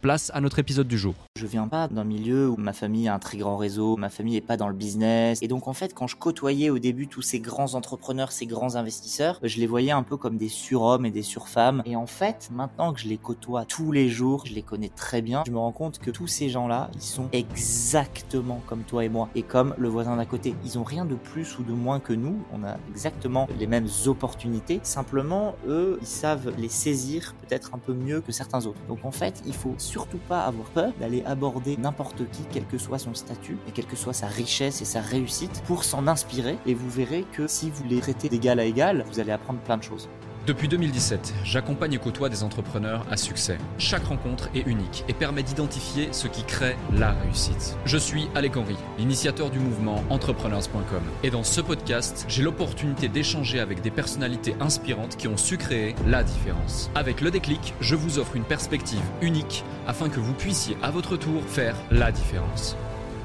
place à notre épisode du jour. Je viens pas d'un milieu où ma famille a un très grand réseau, ma famille est pas dans le business et donc en fait quand je côtoyais au début tous ces grands entrepreneurs, ces grands investisseurs, je les voyais un peu comme des surhommes et des surfemmes et en fait maintenant que je les côtoie tous les jours, je les connais très bien, je me rends compte que tous ces gens-là, ils sont exactement comme toi et moi et comme le voisin d'à côté. Ils ont rien de plus ou de moins que nous, on a exactement les mêmes opportunités, simplement eux, ils savent les saisir peut-être un peu mieux que certains autres. Donc en fait, il faut surtout pas avoir peur d'aller aborder n'importe qui, quel que soit son statut et quelle que soit sa richesse et sa réussite, pour s'en inspirer. Et vous verrez que si vous les traitez d'égal à égal, vous allez apprendre plein de choses. Depuis 2017, j'accompagne et côtoie des entrepreneurs à succès. Chaque rencontre est unique et permet d'identifier ce qui crée la réussite. Je suis Alec Henry, l'initiateur du mouvement entrepreneurs.com. Et dans ce podcast, j'ai l'opportunité d'échanger avec des personnalités inspirantes qui ont su créer la différence. Avec le déclic, je vous offre une perspective unique afin que vous puissiez à votre tour faire la différence.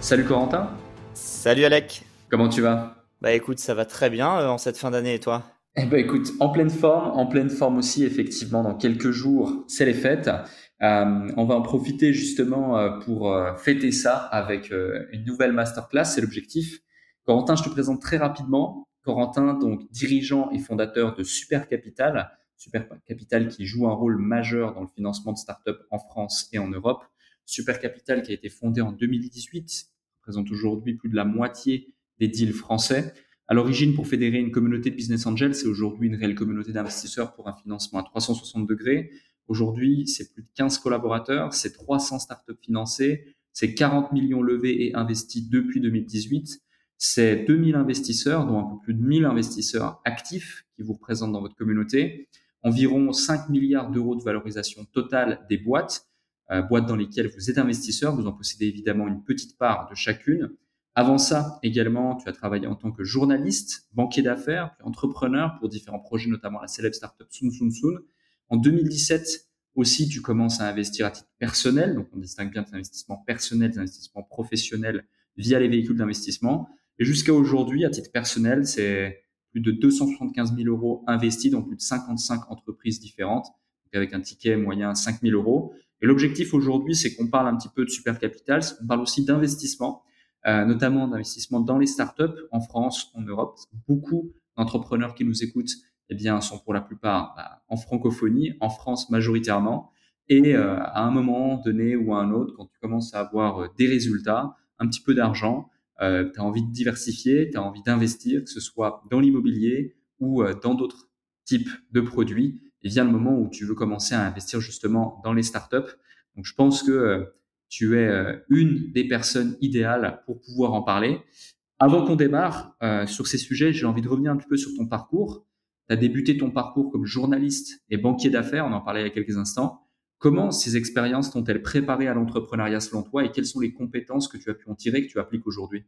Salut Corentin. Salut Alec. Comment tu vas? Bah écoute, ça va très bien euh, en cette fin d'année et toi? Eh ben écoute, en pleine forme, en pleine forme aussi effectivement. Dans quelques jours, c'est les fêtes. Euh, on va en profiter justement euh, pour euh, fêter ça avec une nouvelle masterclass. C'est l'objectif. Corentin, je te présente très rapidement. Corentin, donc dirigeant et fondateur de Super Capital. Super Capital qui joue un rôle majeur dans le financement de startups en France et en Europe. Super Capital qui a été fondé en 2018 représente aujourd'hui plus de la moitié des deals français. À l'origine, pour fédérer une communauté de business angels, c'est aujourd'hui une réelle communauté d'investisseurs pour un financement à 360 degrés. Aujourd'hui, c'est plus de 15 collaborateurs, c'est 300 startups financées, c'est 40 millions levés et investis depuis 2018. C'est 2000 investisseurs, dont un peu plus de 1000 investisseurs actifs qui vous représentent dans votre communauté. Environ 5 milliards d'euros de valorisation totale des boîtes, euh, boîtes dans lesquelles vous êtes investisseur. Vous en possédez évidemment une petite part de chacune. Avant ça, également, tu as travaillé en tant que journaliste, banquier d'affaires, puis entrepreneur pour différents projets, notamment la célèbre startup Sun Sun Sun. En 2017, aussi, tu commences à investir à titre personnel. Donc, on distingue bien tes investissements personnels des investissements professionnels via les véhicules d'investissement. Et jusqu'à aujourd'hui, à titre personnel, c'est plus de 275 000 euros investis dans plus de 55 entreprises différentes, avec un ticket moyen 5 000 euros. Et l'objectif aujourd'hui, c'est qu'on parle un petit peu de super capital, on parle aussi d'investissement notamment d'investissement dans les startups en France, en Europe. Beaucoup d'entrepreneurs qui nous écoutent eh bien, sont pour la plupart bah, en francophonie, en France majoritairement. Et euh, à un moment donné ou à un autre, quand tu commences à avoir euh, des résultats, un petit peu d'argent, euh, tu as envie de diversifier, tu as envie d'investir, que ce soit dans l'immobilier ou dans d'autres types de produits, et vient le moment où tu veux commencer à investir justement dans les startups. Donc je pense que tu es euh, une des personnes idéales pour pouvoir en parler. Avant qu'on démarre euh, sur ces sujets, j'ai envie de revenir un petit peu sur ton parcours. Tu as débuté ton parcours comme journaliste et banquier d'affaires, on en parlait il y a quelques instants. Comment ces expériences t'ont-elles préparé à l'entrepreneuriat selon toi et quelles sont les compétences que tu as pu en tirer que tu appliques aujourd'hui?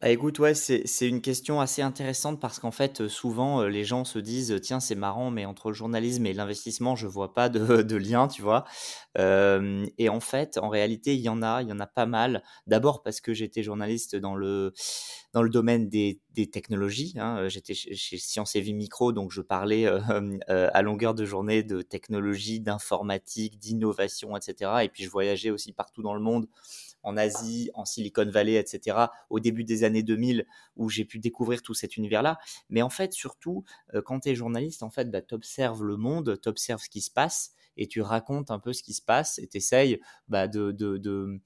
Bah, écoute, ouais, c'est une question assez intéressante parce qu'en fait, souvent, les gens se disent: «Tiens, c'est marrant, mais entre le journalisme et l'investissement, je vois pas de de lien», tu vois? et en fait, en réalité, il y en a, il y en a pas mal. D'abord parce que j'étais journaliste dans le dans le domaine des des technologies, hein, j'étais chez chez Sciences et Vie Micro, donc je parlais, à longueur de journée de technologie, d'informatique, d'innovation et cetera et puis je voyageais aussi partout dans le monde en Asie, en Silicon Valley, etc., au début des années 2000, où j'ai pu découvrir tout cet univers-là. Mais en fait, surtout, quand tu es journaliste, en fait, bah, tu observes le monde, tu observes ce qui se passe, et tu racontes un peu ce qui se passe, et tu essayes bah, de, de, de euh,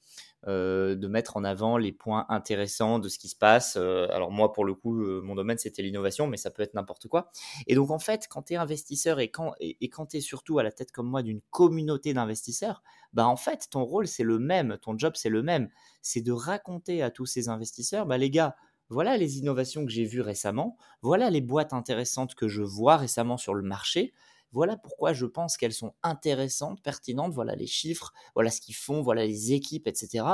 de mettre en avant les points intéressants de ce qui se passe. Euh, alors moi, pour le coup, euh, mon domaine, c'était l'innovation, mais ça peut être n'importe quoi. Et donc, en fait, quand tu es investisseur et quand, et, quand tu es surtout à la tête comme moi d'une communauté d'investisseurs, bah en fait, ton rôle, c'est le même, ton job, c'est le même. C'est de raconter à tous ces investisseurs, bah les gars, voilà les innovations que j'ai vues récemment, voilà les boîtes intéressantes que je vois récemment sur le marché, voilà pourquoi je pense qu'elles sont intéressantes, pertinentes. Voilà les chiffres, voilà ce qu'ils font, voilà les équipes, etc.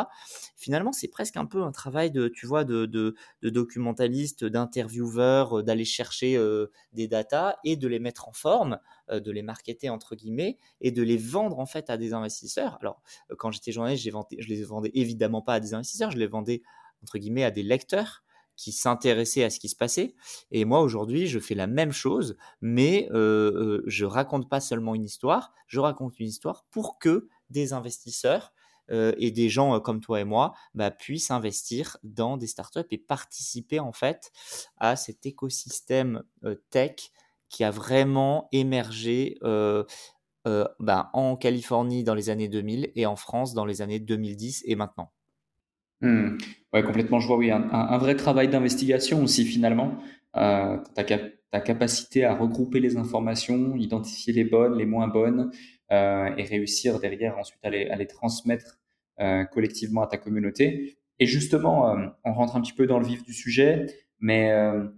Finalement, c'est presque un peu un travail de, tu vois, de, documentaliste, d'intervieweur, euh, d'aller chercher euh, des datas et de les mettre en forme, euh, de les marketer entre guillemets et de les vendre en fait à des investisseurs. Alors, quand j'étais journaliste, je les vendais évidemment pas à des investisseurs, je les vendais entre guillemets à des lecteurs qui s'intéressaient à ce qui se passait. Et moi, aujourd'hui, je fais la même chose, mais euh, euh, je raconte pas seulement une histoire, je raconte une histoire pour que des investisseurs euh, et des gens comme toi et moi bah, puissent investir dans des startups et participer en fait à cet écosystème tech qui a vraiment émergé bah, en Californie dans les années 2000 et en France dans les années 2010 et maintenant. Hmm. Ouais, complètement. Je vois, oui, un, vrai travail d'investigation aussi finalement. Euh, ta, ta, capacité à regrouper les informations, identifier les bonnes, les moins bonnes, euh, et réussir derrière ensuite à les, à les transmettre euh, collectivement à ta communauté. Et justement, euh, on rentre un petit peu dans le vif du sujet, mais euh,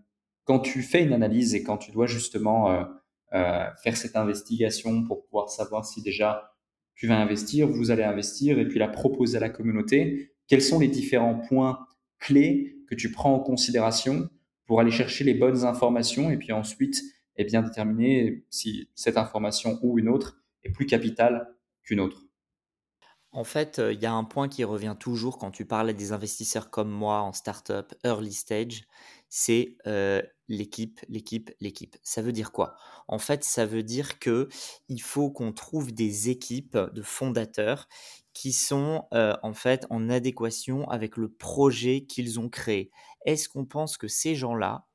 quand tu fais une analyse et quand tu dois justement euh, faire cette investigation pour pouvoir savoir si déjà tu vas investir, vous allez investir, et puis la proposer à la communauté, quels sont les différents points clés que tu prends en considération pour aller chercher les bonnes informations et puis ensuite eh bien déterminer si cette information ou une autre est plus capitale qu'une autre? En fait, euh, il y a un point qui revient toujours quand tu parles à des investisseurs comme moi en startup, early stage, c'est l'équipe, l'équipe, l'équipe. Ça veut dire quoi? En fait, ça veut dire que il faut qu'on trouve des équipes de fondateurs qui sont en fait en adéquation avec le projet qu'ils ont créé. Est-ce qu'on pense que ces gens-là,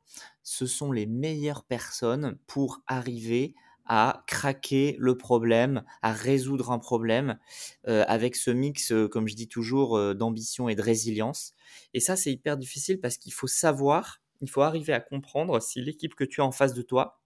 ce sont les meilleures personnes pour arriver à craquer le problème, à résoudre un problème avec ce mix, comme je dis toujours, d'ambition et de résilience? Et ça, c'est hyper difficile parce qu'il faut savoir, il faut arriver à comprendre si l'équipe que tu as en face de toi,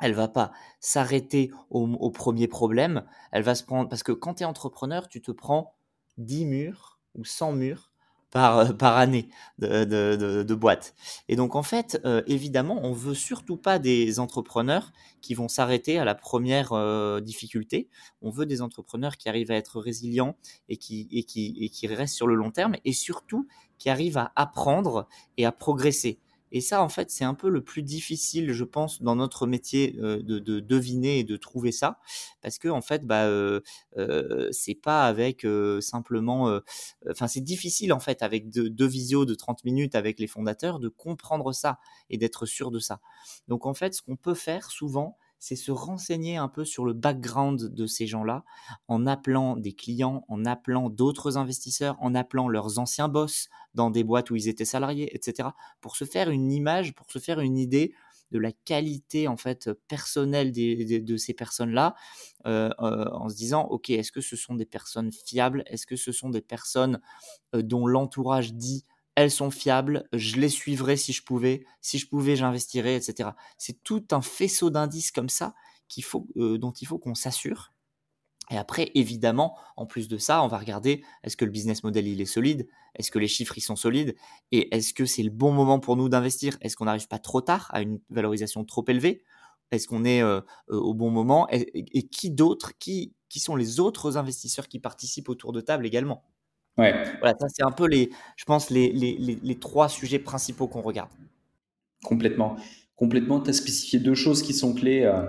elle va pas s'arrêter au, premier problème, elle va se prendre parce que quand tu es entrepreneur, tu te prends 10 murs ou 100 murs par, euh, par année de, de, boîte. Et donc en fait, euh, évidemment, on veut surtout pas des entrepreneurs qui vont s'arrêter à la première euh, difficulté. On veut des entrepreneurs qui arrivent à être résilients et qui, et qui, et qui restent sur le long terme et surtout qui arrivent à apprendre et à progresser. Et ça, en fait, c'est un peu le plus difficile, je pense, dans notre métier euh, de, deviner et de trouver ça, parce que en fait, bah, euh, euh, c'est pas avec simplement, enfin, c'est difficile en fait avec deux, deux visios de 30 minutes avec les fondateurs de comprendre ça et d'être sûr de ça. Donc en fait, ce qu'on peut faire souvent, c'est se renseigner un peu sur le background de ces gens-là en appelant des clients, en appelant d'autres investisseurs, en appelant leurs anciens boss dans des boîtes où ils étaient salariés, etc. pour se faire une image, pour se faire une idée de la qualité en fait personnelle de ces personnes-là, euh, euh, en se disant ok est-ce que ce sont des personnes fiables, est-ce que ce sont des personnes euh, dont l'entourage dit elles sont fiables, je les suivrai si je pouvais, si je pouvais, j'investirais, etc. C'est tout un faisceau d'indices comme ça qu'il faut, euh, dont il faut qu'on s'assure. Et après, évidemment, en plus de ça, on va regarder est-ce que le business model il est solide, est-ce que les chiffres ils sont solides, et est-ce que c'est le bon moment pour nous d'investir, est-ce qu'on n'arrive pas trop tard à une valorisation trop élevée, est-ce qu'on est, euh, euh, au bon moment, et, qui d'autres, qui, qui sont les autres investisseurs qui participent autour de table également? Ouais. Voilà, ça c'est un peu les, je pense, les, les, les, trois sujets principaux qu'on regarde. Complètement. Complètement, tu as spécifié deux choses qui sont clés euh,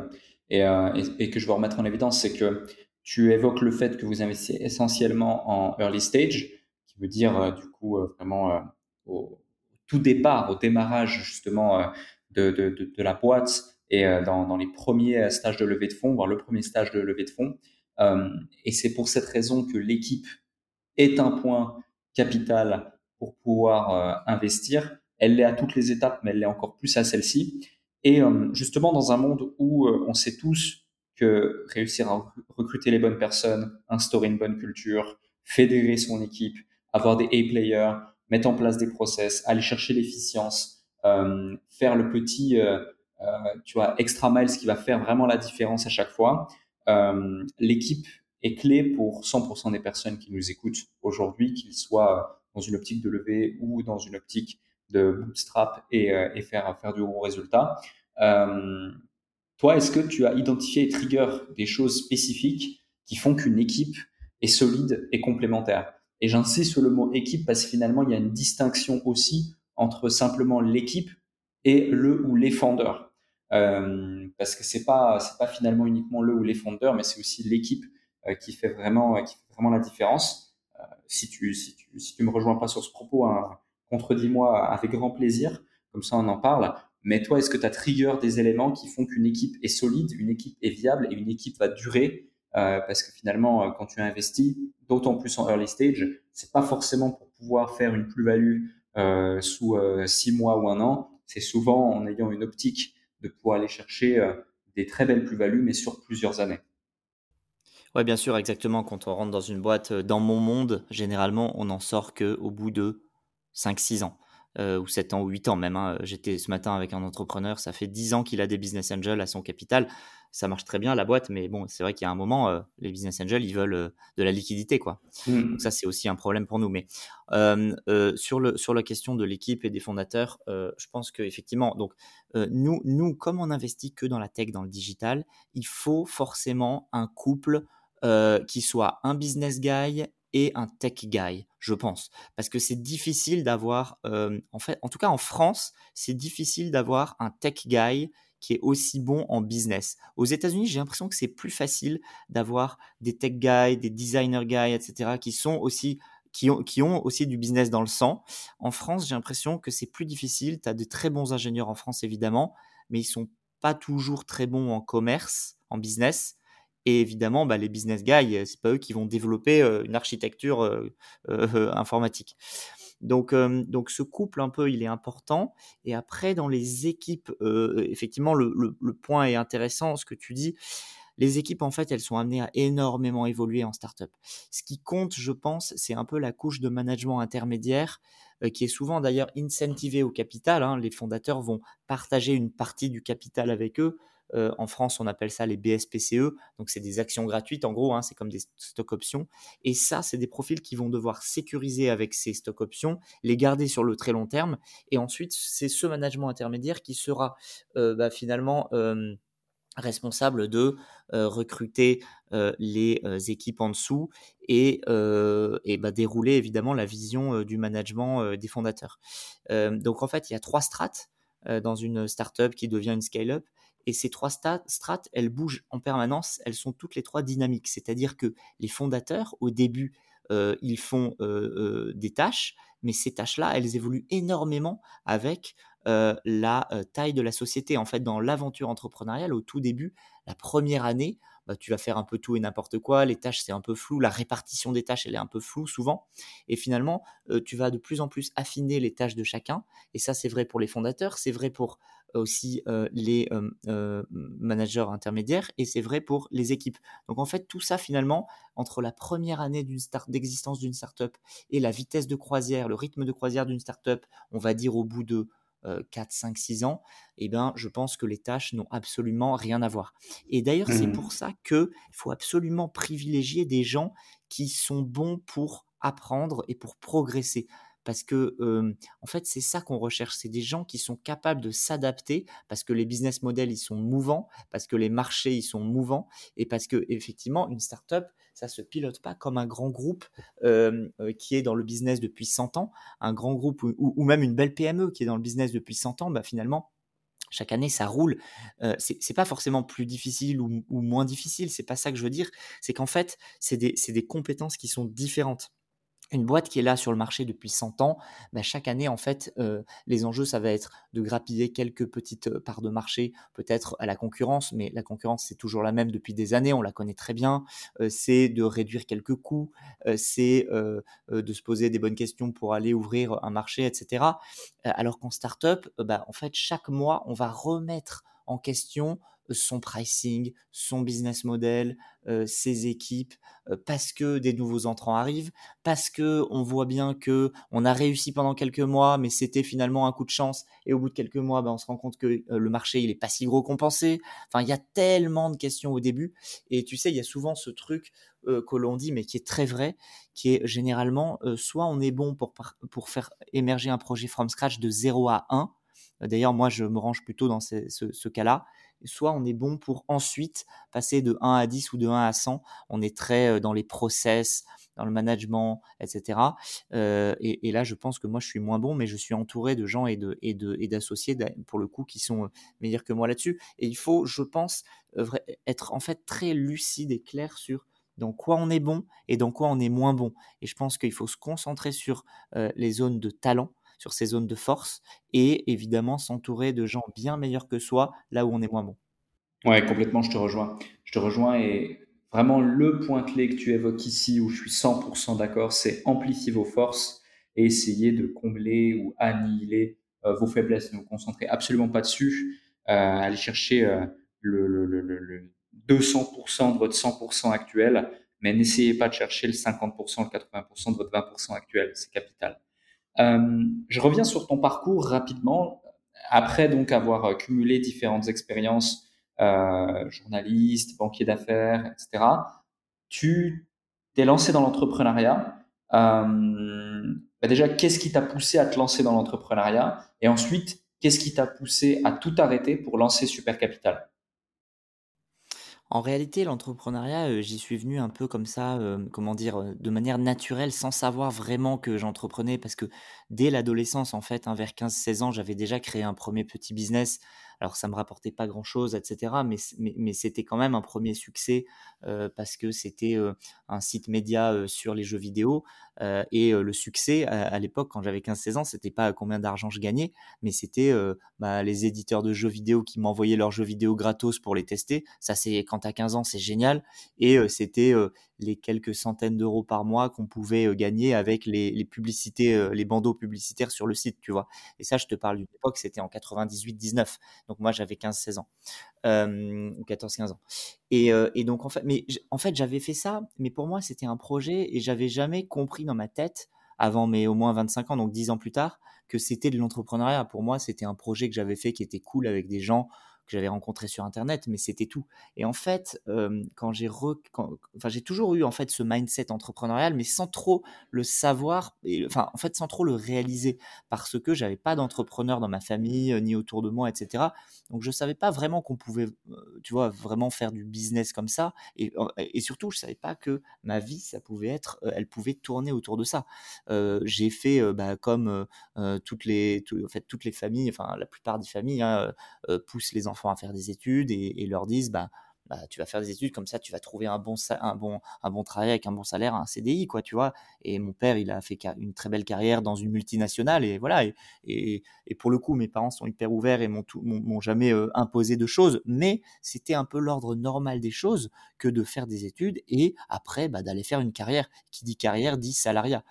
euh, et, et, que je veux remettre en évidence, c'est que tu évoques le fait que vous investissez essentiellement en early stage, qui veut dire euh, du coup vraiment au tout départ, au démarrage justement de, de, de, de la boîte et dans, dans, les premiers stages de levée de fonds, voire le premier stage de levée de fonds. et c'est pour cette raison que l'équipe est un point capital pour pouvoir investir. Elle l'est à toutes les étapes, mais elle l'est encore plus à celle-ci. Et justement, dans un monde où on sait tous que réussir à recruter les bonnes personnes, instaurer une bonne culture, fédérer son équipe, avoir des A-players, mettre en place des process, aller chercher l'efficience, euh, faire le petit, euh, euh, tu vois, extra miles qui va faire vraiment la différence à chaque fois. Euh, l'équipe est clé pour 100% des personnes qui nous écoutent aujourd'hui, qu'ils soient dans une optique de lever ou dans une optique de bootstrap et, et faire, faire du bon résultat. Euh, toi, est-ce que tu as identifié et trigger des choses spécifiques qui font qu'une équipe est solide et complémentaire? Et j'insiste sur le mot équipe parce que finalement, il y a une distinction aussi entre simplement l'équipe et le ou les fondeurs. Euh, parce que c'est pas pas finalement uniquement le ou les fondeurs, mais c'est aussi l'équipe euh, qui fait vraiment qui fait vraiment la différence. Euh, si tu si tu si tu me rejoins pas sur ce propos, hein, contredis-moi avec grand plaisir. Comme ça, on en parle. Mais toi, est-ce que tu as trigger des éléments qui font qu'une équipe est solide, une équipe est viable et une équipe va durer? Euh, Parce que finalement, euh, quand tu investis, d'autant plus en early stage, c'est pas forcément pour pouvoir faire une plus-value euh, sous euh, six mois ou un an. C'est souvent en ayant une optique de pouvoir aller chercher euh, des très belles plus-values, mais sur plusieurs années. Oui, bien sûr, exactement. Quand on rentre dans une boîte, dans mon monde, généralement, on n'en sort qu'au bout de 5-6 ans. Euh, ou 7 ans ou 8 ans même. Hein. J'étais ce matin avec un entrepreneur, ça fait 10 ans qu'il a des business angels à son capital. Ça marche très bien la boîte, mais bon, c'est vrai qu'il y a un moment, euh, les business angels, ils veulent euh, de la liquidité, quoi. Mmh. Donc ça, c'est aussi un problème pour nous. Mais sur, le, sur la question de l'équipe et des fondateurs, je pense qu'effectivement, donc nous, nous, comme on investit que dans la tech, dans le digital, il faut forcément un couple qui soit un business guy et un tech guy, je pense. Parce que c'est difficile d'avoir, euh, en fait, en tout cas en France, c'est difficile d'avoir un tech guy qui est aussi bon en business. Aux États-Unis, j'ai l'impression que c'est plus facile d'avoir des tech guys, des designer guys, etc., qui sont aussi qui ont, qui ont aussi du business dans le sang. En France, j'ai l'impression que c'est plus difficile. Tu as de très bons ingénieurs en France, évidemment, mais ils sont pas toujours très bons en commerce, en business. Et évidemment, bah, les business guys, euh, c'est pas eux qui vont développer euh, une architecture euh, informatique. Donc, donc ce couple un peu, il est important. Et après, dans les équipes, effectivement, le, le, point est intéressant, ce que tu dis. Les équipes, en fait, elles sont amenées à énormément évoluer en startup. Ce qui compte, je pense, c'est un peu la couche de management intermédiaire qui est souvent d'ailleurs incentivée au capital. Hein. Les fondateurs vont partager une partie du capital avec eux euh, en France, on appelle ça les BSPCE. Donc, c'est des actions gratuites. En gros, hein, c'est comme des stock options. Et ça, c'est des profils qui vont devoir sécuriser avec ces stock options, les garder sur le très long terme. Et ensuite, c'est ce management intermédiaire qui sera euh, bah, finalement euh, responsable de recruter les équipes en dessous et, bah, dérouler évidemment la vision du management des fondateurs. donc en fait, il y a trois strates dans une startup qui devient une scale-up. Et ces trois strates, elles bougent en permanence, elles sont toutes les trois dynamiques. C'est-à-dire que les fondateurs, au début, euh, ils font euh, euh, des tâches, mais ces tâches-là, elles évoluent énormément avec la taille de la société. En fait, dans l'aventure entrepreneuriale, au tout début, la première année, bah, tu vas faire un peu tout et n'importe quoi, les tâches c'est un peu flou, la répartition des tâches elle est un peu floue souvent, et finalement tu vas de plus en plus affiner les tâches de chacun, et ça c'est vrai pour les fondateurs, c'est vrai pour aussi les managers intermédiaires et c'est vrai pour les équipes. Donc en fait, tout ça finalement, entre la première année d'une start, d'existence d'une startup et la vitesse de croisière, le rythme de croisière d'une startup, on va dire au bout de 4, 5, 6 ans, eh ben, je pense que les tâches n'ont absolument rien à voir. Et d'ailleurs, c'est mmh. pour ça qu'il faut absolument privilégier des gens qui sont bons pour apprendre et pour progresser parce que en fait c'est ça qu'on recherche, c'est des gens qui sont capables de s'adapter parce que les business models ils sont mouvants, parce que les marchés ils sont mouvants et parce que effectivement une startup ça se pilote pas comme un grand groupe qui est dans le business depuis 100 ans, un grand groupe ou, même une belle PME qui est dans le business depuis 100 ans, bah finalement chaque année ça roule. Euh, c'est pas forcément plus difficile ou, moins difficile, c'est pas ça que je veux dire. C'est qu'en fait, c'est des, des, compétences qui sont différentes. Une boîte qui est là sur le marché depuis 100 ans, bah, chaque année, en fait, euh, les enjeux, ça va être de grappiller quelques petites euh, parts de marché, peut-être à la concurrence, mais la concurrence, c'est toujours la même depuis des années, on la connaît très bien. Euh, c'est de réduire quelques coûts, c'est de se poser des bonnes questions pour aller ouvrir un marché, etc. alors qu'en startup, bah, en fait, chaque mois, on va remettre en question son pricing, son business model, euh, ses équipes, euh, parce que des nouveaux entrants arrivent, parce que on voit bien que on a réussi pendant quelques mois, mais c'était finalement un coup de chance, et au bout de quelques mois, ben, on se rend compte que euh, le marché il est pas si gros pensait. Enfin, il y a tellement de questions au début, et tu sais, il y a souvent ce truc que l'on dit, mais qui est très vrai, qui est généralement soit on est bon pour pour faire émerger un projet from scratch de 0 à 1. D'ailleurs, moi, je me range plutôt dans ce cas-là soit on est bon pour ensuite passer de 1 à 10 ou de 1 à 100. On est très euh, dans les process, dans le management, etc. Euh, et, là, je pense que moi, je suis moins bon, mais je suis entouré de gens et d'associés pour le coup qui sont euh, meilleurs que moi là-dessus. Et il faut, je pense, être en fait très lucide et clair sur dans quoi on est bon et dans quoi on est moins bon. Et je pense qu'il faut se concentrer sur les zones de talent sur ses zones de force et évidemment s'entourer de gens bien meilleurs que soi là où on est moins bon. Ouais, complètement, je te rejoins. Je te rejoins et vraiment le point clé que tu évoques ici où je suis 100% d'accord, c'est amplifier vos forces et essayer de combler ou annihiler euh, vos faiblesses. Ne vous concentrez absolument pas dessus. Euh, allez chercher euh, le, le, le, le 200% de votre 100% actuel, mais n'essayez pas de chercher le 50%, le 80% de votre 20% actuel. C'est capital. Euh, je reviens sur ton parcours rapidement. Après donc avoir euh, cumulé différentes expériences, euh, journaliste, banquier d'affaires, etc., tu t'es lancé dans l'entrepreneuriat. Bah déjà, qu'est-ce qui t'a poussé à te lancer dans l'entrepreneuriat? Et ensuite, qu'est-ce qui t'a poussé à tout arrêter pour lancer Super Capital en réalité, l'entrepreneuriat, euh, j'y suis venu un peu comme ça, euh, comment dire, euh, de manière naturelle, sans savoir vraiment que j'entreprenais, parce que dès l'adolescence, en fait, hein, vers 15-16 ans, j'avais déjà créé un premier petit business alors ça me rapportait pas grand-chose, etc. Mais, mais, c'était quand même un premier succès euh, parce que c'était euh, un site média euh, sur les jeux vidéo. et le succès à, l'époque, quand j'avais 15-16 ans, c'était pas combien d'argent je gagnais, mais c'était bah, les éditeurs de jeux vidéo qui m'envoyaient leurs jeux vidéo gratos pour les tester. Ça, c'est quand tu as 15 ans, c'est génial. Et c'était les quelques centaines d'euros par mois qu'on pouvait gagner avec les, les publicités, les bandeaux publicitaires sur le site, tu vois. Et ça, je te parle d'une époque, c'était en 98-19. Donc moi, j'avais 15-16 ans, euh, 14-15 ans. Et, euh, et, donc en fait, en fait, j'avais fait ça, mais pour moi, c'était un projet et j'avais jamais compris dans ma tête avant mes au moins 25 ans, donc 10 ans plus tard, que c'était de l'entrepreneuriat. Pour moi, c'était un projet que j'avais fait qui était cool avec des gens que j'avais rencontré sur internet, mais c'était tout. Et en fait, quand j'ai enfin j'ai toujours eu en fait ce mindset entrepreneurial, mais sans trop le savoir, enfin en fait sans trop le réaliser, parce que j'avais pas d'entrepreneur dans ma famille ni autour de moi, etc. Donc je savais pas vraiment qu'on pouvait, tu vois, vraiment faire du business comme ça, et, et, surtout je savais pas que ma vie ça pouvait être, elle pouvait tourner autour de ça. j'ai fait bah, comme toutes les, en fait toutes les familles, enfin la plupart des familles hein, poussent les enfants enfants à faire des études et, leur disent bah, bah, tu vas faire des études comme ça, tu vas trouver un bon, un bon, un bon travail avec un bon salaire, un CDI, quoi, tu vois. Et mon père, il a fait une très belle carrière dans une multinationale, et voilà. Et, et, pour le coup, mes parents sont hyper ouverts et m'ont jamais euh, imposé de choses, mais c'était un peu l'ordre normal des choses que de faire des études et après, bah, d'aller faire une carrière. Qui dit carrière dit salariat.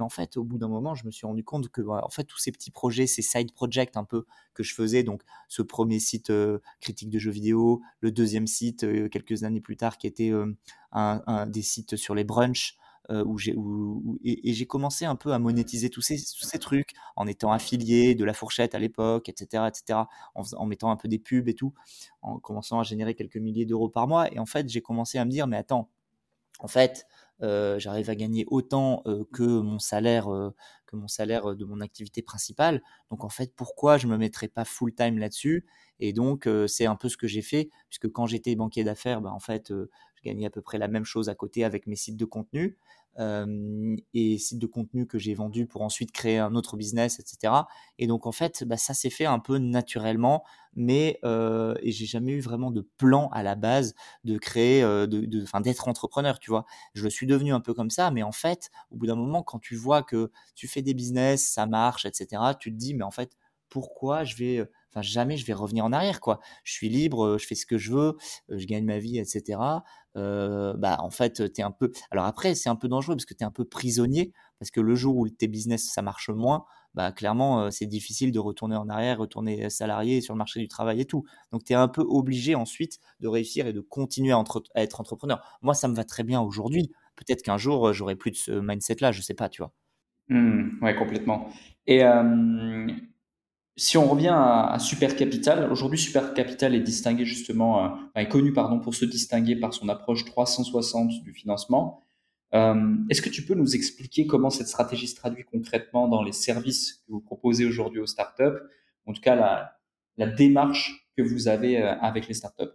Mais en fait, au bout d'un moment, je me suis rendu compte que, en fait, tous ces petits projets, ces side projects un peu que je faisais, donc ce premier site euh, critique de jeux vidéo, le deuxième site euh, quelques années plus tard qui était euh, un, des sites sur les brunchs, j'ai et, j'ai commencé un peu à monétiser tous ces, trucs en étant affilié de la fourchette à l'époque, etc., etc., en, mettant un peu des pubs et tout, en commençant à générer quelques milliers d'euros par mois. Et en fait, j'ai commencé à me dire, mais attends, en fait, j'arrive à gagner autant euh, que mon salaire euh, que mon salaire de mon activité principale. Donc en fait, pourquoi je me mettrais pas full time là-dessus? Et donc, c'est un peu ce que j'ai fait, puisque quand j'étais banquier d'affaires, bah, en fait, je gagnais à peu près la même chose à côté avec mes sites de contenu et sites de contenu que j'ai vendus pour ensuite créer un autre business, etc. Et donc en fait, bah, ça s'est fait un peu naturellement, mais et j'ai jamais eu vraiment de plan à la base de créer, de, de, d'être entrepreneur, tu vois. Je le suis devenu un peu comme ça, mais en fait, au bout d'un moment, quand tu vois que tu fais des business, ça marche, etc. Tu te dis, mais en fait, pourquoi je vais enfin jamais je vais revenir en arrière quoi. Je suis libre, je fais ce que je veux, je gagne ma vie, etc. bah en fait tu es un peu. Alors après c'est un peu dangereux parce que tu es un peu prisonnier parce que le jour où tes business ça marche moins, bah clairement c'est difficile de retourner en arrière, retourner salarié sur le marché du travail et tout. Donc tu es un peu obligé ensuite de réussir et de continuer à, être entrepreneur. Moi ça me va très bien aujourd'hui. Peut-être qu'un jour j'aurai plus de ce mindset là, je sais pas, tu vois. Mmh, ouais, complètement. Et si on revient à, Super Capital, aujourd'hui Super Capital est distingué justement, euh, est connu pardon pour se distinguer par son approche 360 du financement. Euh, est-ce que tu peux nous expliquer comment cette stratégie se traduit concrètement dans les services que vous proposez aujourd'hui aux startups, en tout cas la, la démarche que vous avez euh, avec les startups?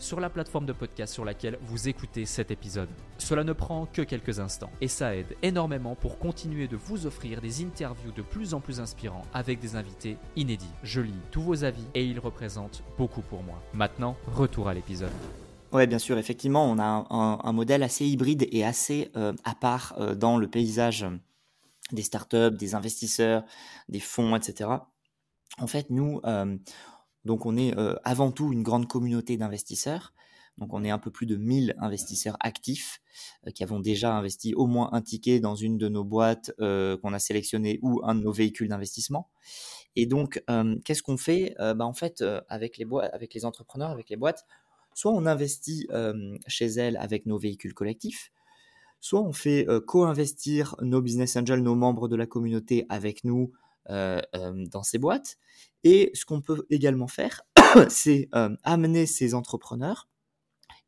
sur la plateforme de podcast sur laquelle vous écoutez cet épisode. Cela ne prend que quelques instants et ça aide énormément pour continuer de vous offrir des interviews de plus en plus inspirants avec des invités inédits. Je lis tous vos avis et ils représentent beaucoup pour moi. Maintenant, retour à l'épisode. Oui, bien sûr, effectivement, on a un, modèle assez hybride et assez euh, à part euh, dans le paysage des startups, des investisseurs, des fonds, etc. En fait, nous, euh, donc on est avant tout une grande communauté d'investisseurs. Donc on est un peu plus de 1000 investisseurs actifs qui avons déjà investi au moins un ticket dans une de nos boîtes qu'on a sélectionnées ou un de nos véhicules d'investissement. Et donc qu'est-ce qu'on fait? Bah, En fait, avec, les avec les entrepreneurs, avec les boîtes, soit on investit chez elles avec nos véhicules collectifs, soit on fait co-investir nos business angels, nos membres de la communauté avec nous dans ces boîtes. Et ce qu'on peut également faire, c'est euh, amener ces entrepreneurs,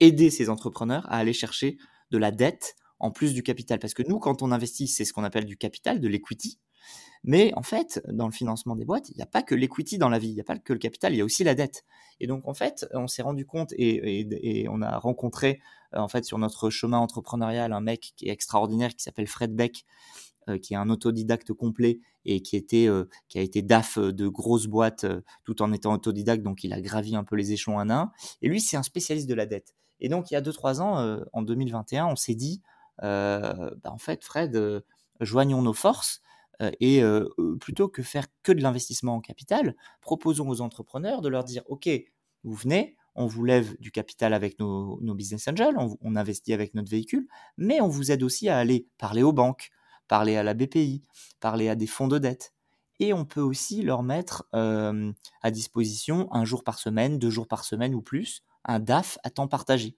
aider ces entrepreneurs à aller chercher de la dette en plus du capital. Parce que nous, quand on investit, c'est ce qu'on appelle du capital, de l'equity. Mais en fait, dans le financement des boîtes, il n'y a pas que l'equity dans la vie, il n'y a pas que le capital, il y a aussi la dette. Et donc, en fait, on s'est rendu compte et, on a rencontré, euh, en fait, sur notre chemin entrepreneurial, un mec qui est extraordinaire, qui s'appelle Fred Beck, qui est un autodidacte complet et qui, euh, a été DAF de grosses boîtes tout en étant autodidacte, donc il a gravi un peu les échelons un à un. Et lui, c'est un spécialiste de la dette. Et donc, il y a 2-3 ans, en 2021, on s'est dit, bah, en fait, Fred, joignons nos forces et plutôt que faire que de l'investissement en capital, proposons aux entrepreneurs de leur dire, OK, vous venez, on vous lève du capital avec nos, business angels, on, investit avec notre véhicule, mais on vous aide aussi à aller parler aux banques, parler à la BPI, parler à des fonds de dette. Et on peut aussi leur mettre à disposition un jour par semaine, deux jours par semaine ou plus, un DAF à temps partagé.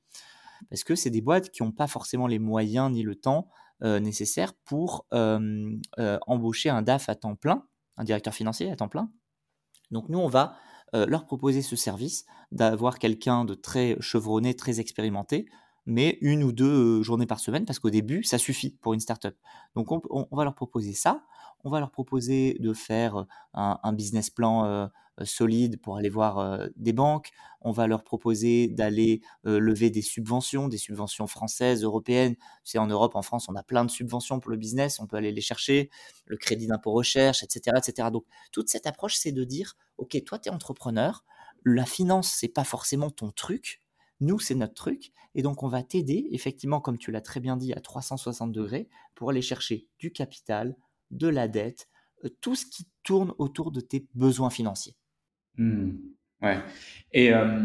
Parce que c'est des boîtes qui n'ont pas forcément les moyens ni le temps nécessaires pour embaucher un DAF à temps plein, un directeur financier à temps plein. Donc nous, on va leur proposer ce service d'avoir quelqu'un de très chevronné, très expérimenté, mais une ou deux journées par semaine, parce qu'au début, ça suffit pour une startup. Donc, on, va leur proposer ça. On va leur proposer de faire un, business plan solide pour aller voir des banques. On va leur proposer d'aller lever des subventions, des subventions françaises, européennes. C'est en Europe, en France, on a plein de subventions pour le business. On peut aller les chercher, le crédit d'impôt recherche, etc., etc. Donc, toute cette approche, c'est de dire, OK, toi, tu es entrepreneur. La finance, c'est pas forcément ton truc nous, c'est notre truc. Et donc, on va t'aider, effectivement, comme tu l'as très bien dit, à 360 degrés pour aller chercher du capital, de la dette, euh, tout ce qui tourne autour de tes besoins financiers. Mmh. ouais. Et euh,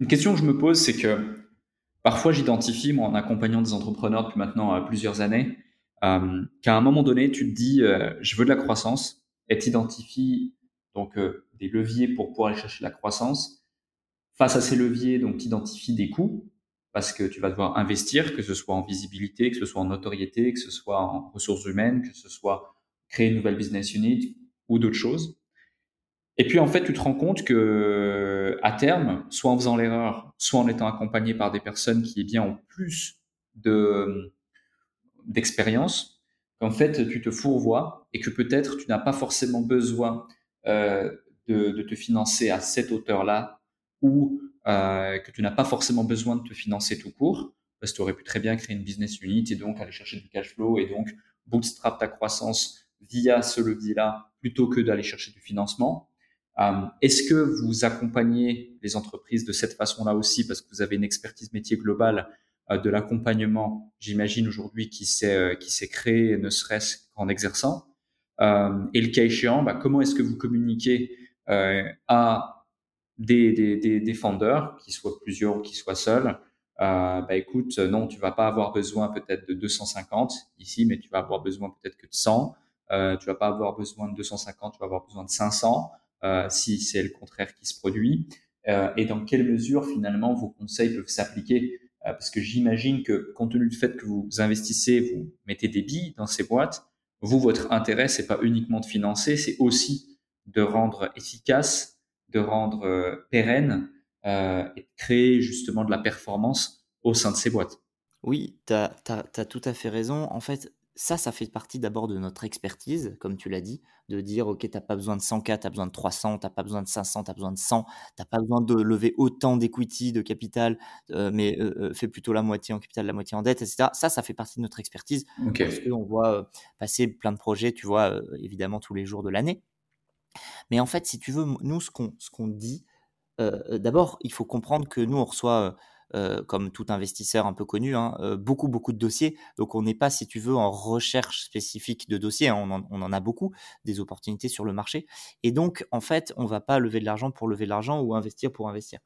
une question que je me pose, c'est que parfois, j'identifie, moi, en accompagnant des entrepreneurs depuis maintenant euh, plusieurs années, qu'à un moment donné, tu te dis, je veux de la croissance, et tu identifies donc des leviers pour pouvoir aller chercher la croissance Face à ces leviers, donc, tu identifies des coûts parce que tu vas devoir investir, que ce soit en visibilité, que ce soit en notoriété, que ce soit en ressources humaines, que ce soit créer une nouvelle business unit, ou d'autres choses. Et puis en fait, tu te rends compte que à terme, soit en faisant l'erreur, soit en étant accompagné par des personnes qui eh bien ont plus de d'expérience, qu'en fait tu te fourvoies et que peut-être tu n'as pas forcément besoin euh, de, de, te financer à cette hauteur-là ou euh, que tu n'as pas forcément besoin de te financer tout court parce que tu aurais pu très bien créer une business unit et donc aller chercher du cash flow et donc bootstrap ta croissance via ce levier-là plutôt que d'aller chercher du financement. Euh, est-ce que vous accompagnez les entreprises de cette façon-là aussi parce que vous avez une expertise métier globale euh, de l'accompagnement, j'imagine aujourd'hui, qui s'est euh, qui s'est créé, ne serait-ce qu'en exerçant? Et le cas échéant, bah, comment est-ce que vous communiquez à des, des, des, des founders, qui soient plusieurs ou qui soient seuls, euh, bah écoute, non, tu vas pas avoir besoin peut-être de 250 ici, mais tu vas avoir besoin peut-être que de 100. Euh, tu vas pas avoir besoin de 250, tu vas avoir besoin de 500 euh, si c'est le contraire qui se produit. Euh, et dans quelle mesure finalement vos conseils peuvent s'appliquer? Euh, Parce que j'imagine que compte tenu du fait que vous investissez, vous mettez des billes dans ces boîtes, vous, votre intérêt, c'est pas uniquement de financer, c'est aussi de rendre efficace, de rendre euh, pérenne euh, et de créer justement de la performance au sein de ces boîtes. Oui, tu as, as, tout à fait raison. En fait, ça, ça fait partie d'abord de notre expertise, comme tu l'as dit, de dire, OK, tu n'as pas besoin de 100K, tu as besoin de 300, tu n'as pas besoin de 500, tu as besoin de 100, tu n'as pas besoin de lever autant d'equity, de capital, euh, mais euh, fais plutôt la moitié en capital, la moitié en dette, etc. Ça, ça fait partie de notre expertise, okay. parce qu'on voit euh, passer plein de projets, tu vois, évidemment, tous les jours de l'année. Mais en fait, si tu veux, nous, ce qu'on dit, euh, d'abord, il faut comprendre que nous, on reçoit euh, comme tout investisseur un peu connu, hein, euh, beaucoup, beaucoup de dossiers. Donc, on n'est pas, si tu veux, en recherche spécifique de dossiers. Hein. On, en, on, en, a beaucoup, des opportunités sur le marché. Et donc, en fait, on ne va pas lever de l'argent pour lever de l'argent ou investir pour investir.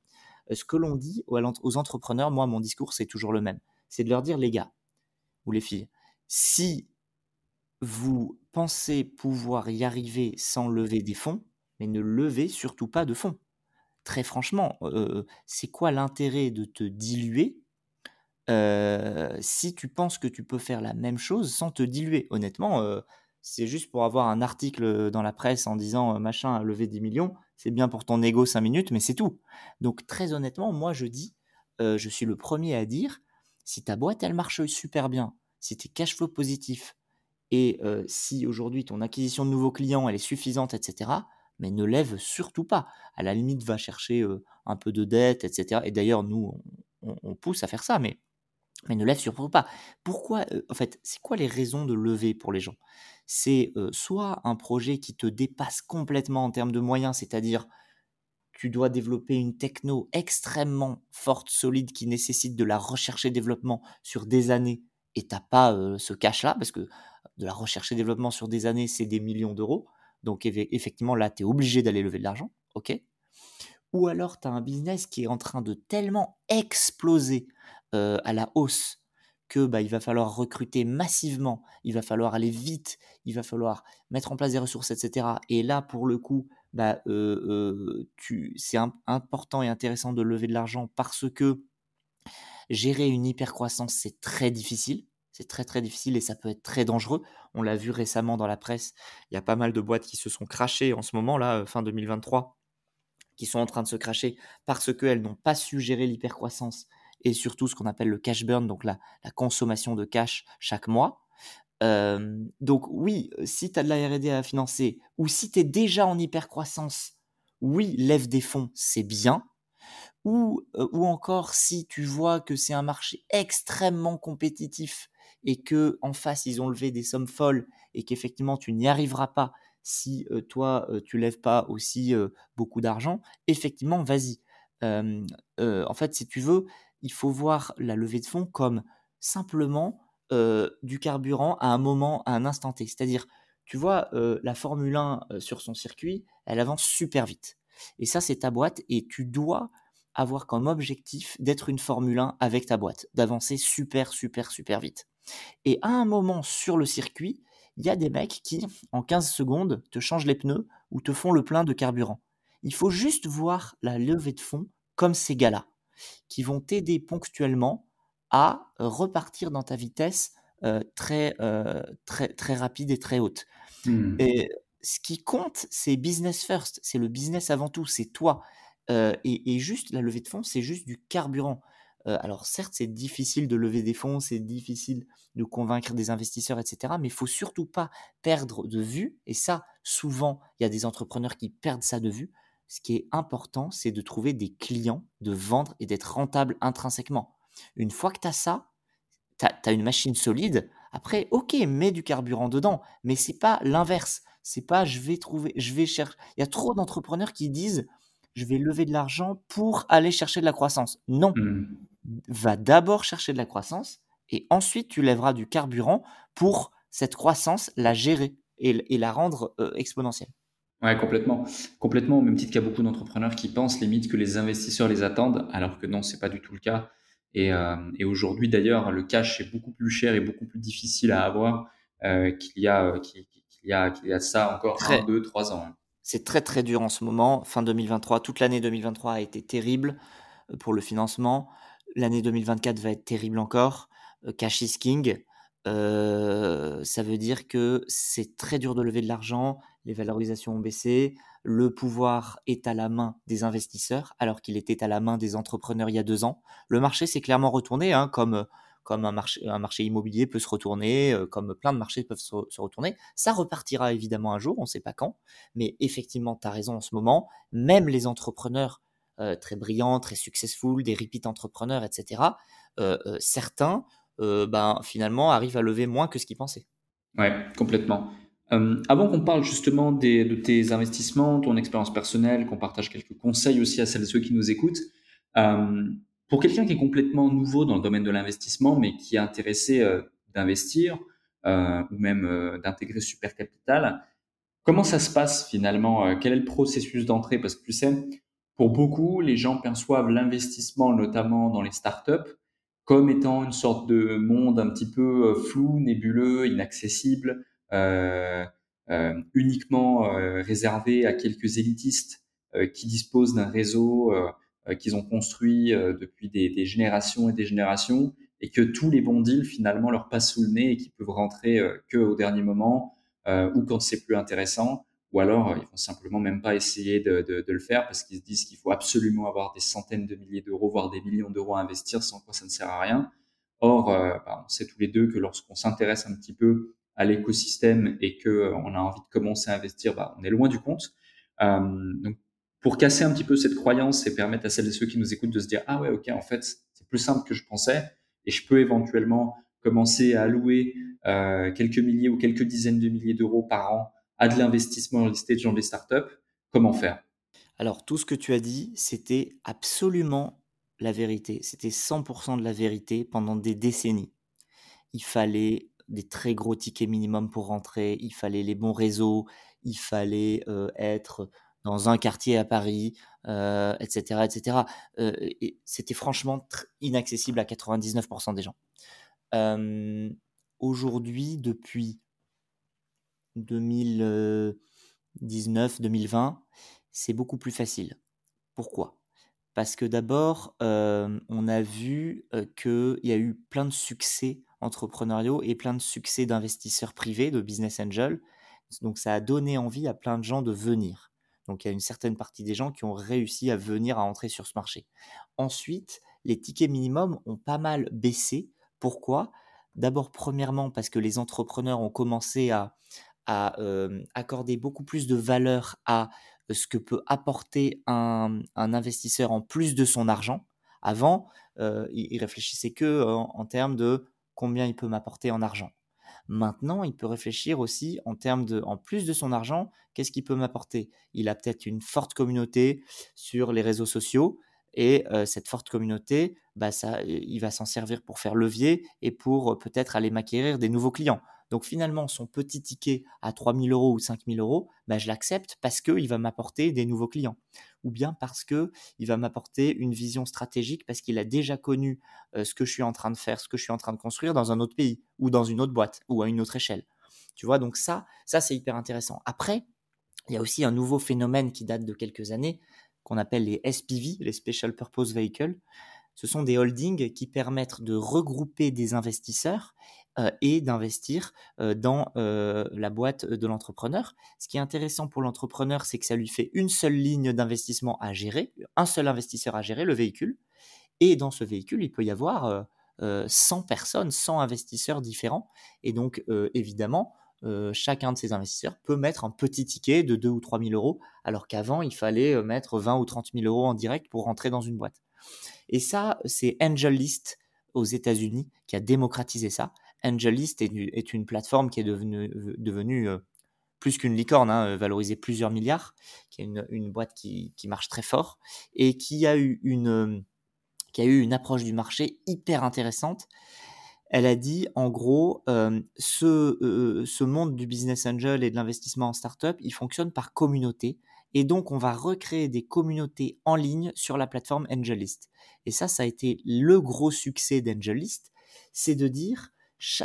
Euh, ce que l'on dit aux entrepreneurs, moi, mon discours, c'est toujours le même. C'est de leur dire, les gars ou les filles, si vous pensez pouvoir y arriver sans lever des fonds, mais ne levez surtout pas de fonds très franchement, euh, c'est quoi l'intérêt de te diluer euh, si tu penses que tu peux faire la même chose sans te diluer? Honnêtement, euh, c'est juste pour avoir un article dans la presse en disant machin a levé 10 millions, c'est bien pour ton ego 5 minutes, mais c'est tout. Donc très honnêtement, moi je dis, je suis le premier à dire, si ta boîte elle marche super bien, si tu es cash flow positif, et si aujourd'hui ton acquisition de nouveaux clients elle est suffisante, etc., mais ne lève surtout pas. À la limite, va chercher un peu de dette, etc. Et d'ailleurs, nous, on, pousse à faire ça, mais, mais ne lève surtout pas. Pourquoi En fait, c'est quoi les raisons de lever pour les gens? C'est soit un projet qui te dépasse complètement en termes de moyens, c'est-à-dire tu dois développer une techno extrêmement forte, solide, qui nécessite de la recherche et développement sur des années, et t'as pas ce cash-là, parce que de la recherche et développement sur des années, c'est des millions d'euros. Donc effectivement, là, tu es obligé d'aller lever de l'argent, Ou alors, tu as un business qui est en train de tellement exploser euh, à la hausse que bah, il va falloir recruter massivement, il va falloir aller vite, il va falloir mettre en place des ressources, etc. Et là, pour le coup, bah, euh, euh, c'est important et intéressant de lever de l'argent parce que gérer une hypercroissance, c'est très difficile. C'est très très difficile et ça peut être très dangereux. On l'a vu récemment dans la presse. Il y a pas mal de boîtes qui se sont crachées en ce moment là, euh, fin 2023, qui sont en train de se cracher parce qu'elles n'ont pas su gérer l'hypercroissance et surtout ce qu'on appelle le cash burn, donc la, consommation de cash chaque mois. Euh, donc oui, si tu as de la RD à financer ou si tu es déjà en hypercroissance, oui, lève des fonds, c'est bien. Ou, euh, ou encore si tu vois que c'est un marché extrêmement compétitif et que en face ils ont levé des sommes folles et qu'effectivement tu n'y arriveras pas si toi tu lèves pas aussi beaucoup d'argent, effectivement vas-y. en fait, si tu veux, il faut voir la levée de fonds comme simplement du carburant à un moment, à un instant T. C'est-à-dire, tu vois, la Formule 1 sur son circuit, elle avance super vite. Et ça, c'est ta boîte et tu dois avoir comme objectif d'être une Formule 1 avec ta boîte, d'avancer super, super, super vite. Et à un moment sur le circuit, il y a des mecs qui, en 15 secondes, te changent les pneus ou te font le plein de carburant. Il faut juste voir la levée de fond comme ces gars-là, qui vont t'aider ponctuellement à repartir dans ta vitesse euh, très, euh, très, très rapide et très haute. Mmh. Et ce qui compte, c'est business first, c'est le business avant tout, c'est toi. Euh, et, juste la levée de fonds, c'est juste du carburant. Alors certes, c'est difficile de lever des fonds, c'est difficile de convaincre des investisseurs, etc. Mais il faut surtout pas perdre de vue. Et ça, souvent, il y a des entrepreneurs qui perdent ça de vue. Ce qui est important, c'est de trouver des clients, de vendre et d'être rentable intrinsèquement. Une fois que tu as ça, tu as, une machine solide. Après, ok, mets du carburant dedans, mais c'est pas l'inverse. C'est pas je vais trouver, je vais chercher. Il y a trop d'entrepreneurs qui disent je vais lever de l'argent pour aller chercher de la croissance. Non, mmh. Va d'abord chercher de la croissance et ensuite tu lèveras du carburant pour cette croissance la gérer et, la rendre euh, exponentielle. Ouais, complètement. Complètement, au même titre qu'il y a beaucoup d'entrepreneurs qui pensent limite que les investisseurs les attendent, alors que non, c'est pas du tout le cas. Et, euh, aujourd'hui, d'ailleurs, le cash est beaucoup plus cher et beaucoup plus difficile à avoir euh, qu'il y a, qu'il, y a, qu'il y a ça encore un, deux, trois ans. Hein. C'est très très dur en ce moment. Fin 2023, toute l'année 2023 a été terrible pour le financement. L'année 2024 va être terrible encore. Cash is king. Euh, ça veut dire que c'est très dur de lever de l'argent, les valorisations ont baissé, le pouvoir est à la main des investisseurs alors qu'il était à la main des entrepreneurs il y a deux ans. Le marché s'est clairement retourné, hein, comme, comme un, marché, un marché immobilier peut se retourner, euh, comme plein de marchés peuvent se, retourner. Ça repartira évidemment un jour, on ne sait pas quand, mais effectivement, tu as raison en ce moment, même les entrepreneurs euh, très brillants, très successful, des repeat entrepreneurs, etc., certains euh, ben, finalement arrive à lever moins que ce qu'ils pensaient. Ouais, complètement. Euh, avant qu'on parle justement de tes investissements, ton expérience personnelle, qu'on partage quelques conseils aussi à celles et ceux qui nous écoutent, euh, pour quelqu'un qui est complètement nouveau dans le domaine de l'investissement, mais qui est intéressé d'investir ou même d'intégrer Super Capital, comment ça se passe finalement Quel est le processus d'entrée? Parce que tu sais, pour beaucoup, les gens perçoivent l'investissement, notamment dans les startups, comme étant une sorte de monde un petit peu euh, flou, nébuleux, inaccessible, euh, euh, uniquement réservé à quelques élitistes qui disposent d'un réseau qu'ils ont construit depuis des, générations et des générations, et que tous les bons deals finalement leur passent sous le nez et qui peuvent rentrer que au dernier moment ou quand c'est plus intéressant ou alors ils vont simplement même pas essayer de, de, de le faire parce qu'ils se disent qu'il faut absolument avoir des centaines de milliers d'euros, voire des millions d'euros à investir, sans quoi ça ne sert à rien. Or, euh, bah, on sait tous les deux que lorsqu'on s'intéresse un petit peu à l'écosystème et que euh, on a envie de commencer à investir, bah, on est loin du compte. Euh, donc, pour casser un petit peu cette croyance et permettre à celles et ceux qui nous écoutent de se dire ah ouais ok en fait c'est plus simple que je pensais et je peux éventuellement commencer à allouer euh, quelques milliers ou quelques dizaines de milliers d'euros par an à de l'investissement en stage dans des startups, comment faire? Alors, tout ce que tu as dit, c'était absolument la vérité. C'était 100% de la vérité pendant des décennies. Il fallait des très gros tickets minimum pour rentrer, il fallait les bons réseaux, il fallait euh, être dans un quartier à Paris, euh, etc. etc. Euh, c'était franchement inaccessible à 99% des gens. Aujourd'hui, depuis 2019-2020, c'est beaucoup plus facile. Pourquoi? Parce que d'abord, euh, on a vu euh, qu'il y a eu plein de succès entrepreneuriaux et plein de succès d'investisseurs privés, de business angels. Donc ça a donné envie à plein de gens de venir. Donc il y a une certaine partie des gens qui ont réussi à venir à entrer sur ce marché. Ensuite, les tickets minimums ont pas mal baissé. Pourquoi? D'abord, premièrement, parce que les entrepreneurs ont commencé à, à accorder beaucoup plus de valeur à ce que peut apporter un, investisseur en plus de son argent. Avant, il, réfléchissait que en, termes de combien il peut m'apporter en argent. Maintenant, il peut réfléchir aussi en termes de, en plus de son argent, qu'est-ce qu'il peut m'apporter? Il a peut-être une forte communauté sur les réseaux sociaux et cette forte communauté, bah ça, il va s'en servir pour faire levier et pour peut-être aller m'acquérir des nouveaux clients. Donc finalement, son petit ticket à 3 000 euros ou 5 000 euros, bah, je l'accepte parce qu'il va m'apporter des nouveaux clients. Ou bien parce qu'il va m'apporter une vision stratégique parce qu'il a déjà connu euh, ce que je suis en train de faire, ce que je suis en train de construire dans un autre pays ou dans une autre boîte ou à une autre échelle. Tu vois, donc ça, ça c'est hyper intéressant. Après, il y a aussi un nouveau phénomène qui date de quelques années qu'on appelle les SPV, les Special Purpose Vehicles. Ce sont des holdings qui permettent de regrouper des investisseurs et d'investir dans la boîte de l'entrepreneur. Ce qui est intéressant pour l'entrepreneur, c'est que ça lui fait une seule ligne d'investissement à gérer, un seul investisseur à gérer, le véhicule. Et dans ce véhicule, il peut y avoir 100 personnes, 100 investisseurs différents. Et donc, évidemment, chacun de ces investisseurs peut mettre un petit ticket de 2 ou 3 000 euros, alors qu'avant, il fallait mettre 20 ou 30 000 euros en direct pour rentrer dans une boîte. Et ça, c'est AngelList aux États-Unis qui a démocratisé ça. AngelList est, une plateforme qui est devenue, euh, plus qu'une licorne, hein, valorisée plusieurs milliards, qui est une, boîte qui, marche très fort et qui a eu une, qui a eu une approche du marché hyper intéressante. Elle a dit, en gros, euh, ce, euh, ce monde du business angel et de l'investissement en startup, il fonctionne par communauté. Et donc, on va recréer des communautés en ligne sur la plateforme AngelList. Et ça, ça a été le gros succès d'AngelList, c'est de dire,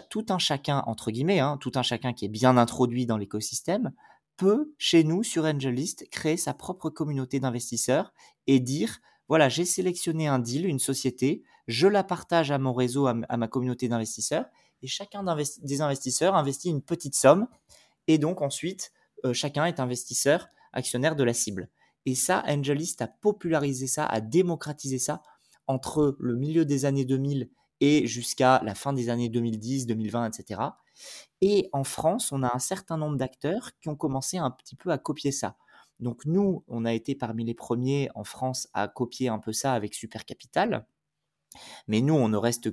tout un chacun, entre guillemets, hein, tout un chacun qui est bien introduit dans l'écosystème, peut, chez nous, sur AngelList, créer sa propre communauté d'investisseurs et dire, voilà, j'ai sélectionné un deal, une société, je la partage à mon réseau, à, ma communauté d'investisseurs, et chacun des investisseurs investit une petite somme, et donc ensuite, euh, chacun est investisseur, actionnaire de la cible. Et ça, AngelList a popularisé ça, a démocratisé ça entre le milieu des années 2000 et jusqu'à la fin des années 2010, 2020, etc. Et en France, on a un certain nombre d'acteurs qui ont commencé un petit peu à copier ça. Donc nous, on a été parmi les premiers en France à copier un peu ça avec Super Capital. Mais nous, on ne reste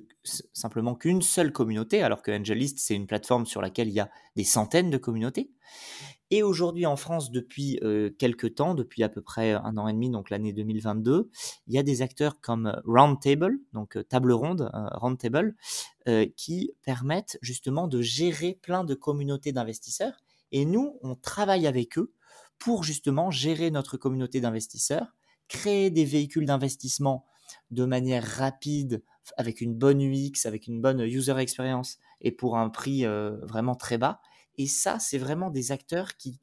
simplement qu'une seule communauté, alors que Angelist, c'est une plateforme sur laquelle il y a des centaines de communautés. Et aujourd'hui en France, depuis euh, quelques temps, depuis à peu près un an et demi, donc l'année 2022, il y a des acteurs comme Roundtable, donc euh, table ronde, euh, Roundtable, qui permettent justement de gérer plein de communautés d'investisseurs. Et nous, on travaille avec eux pour justement gérer notre communauté d'investisseurs, créer des véhicules d'investissement de manière rapide, avec une bonne UX, avec une bonne user experience et pour un prix vraiment très bas et ça, c'est vraiment des acteurs qui,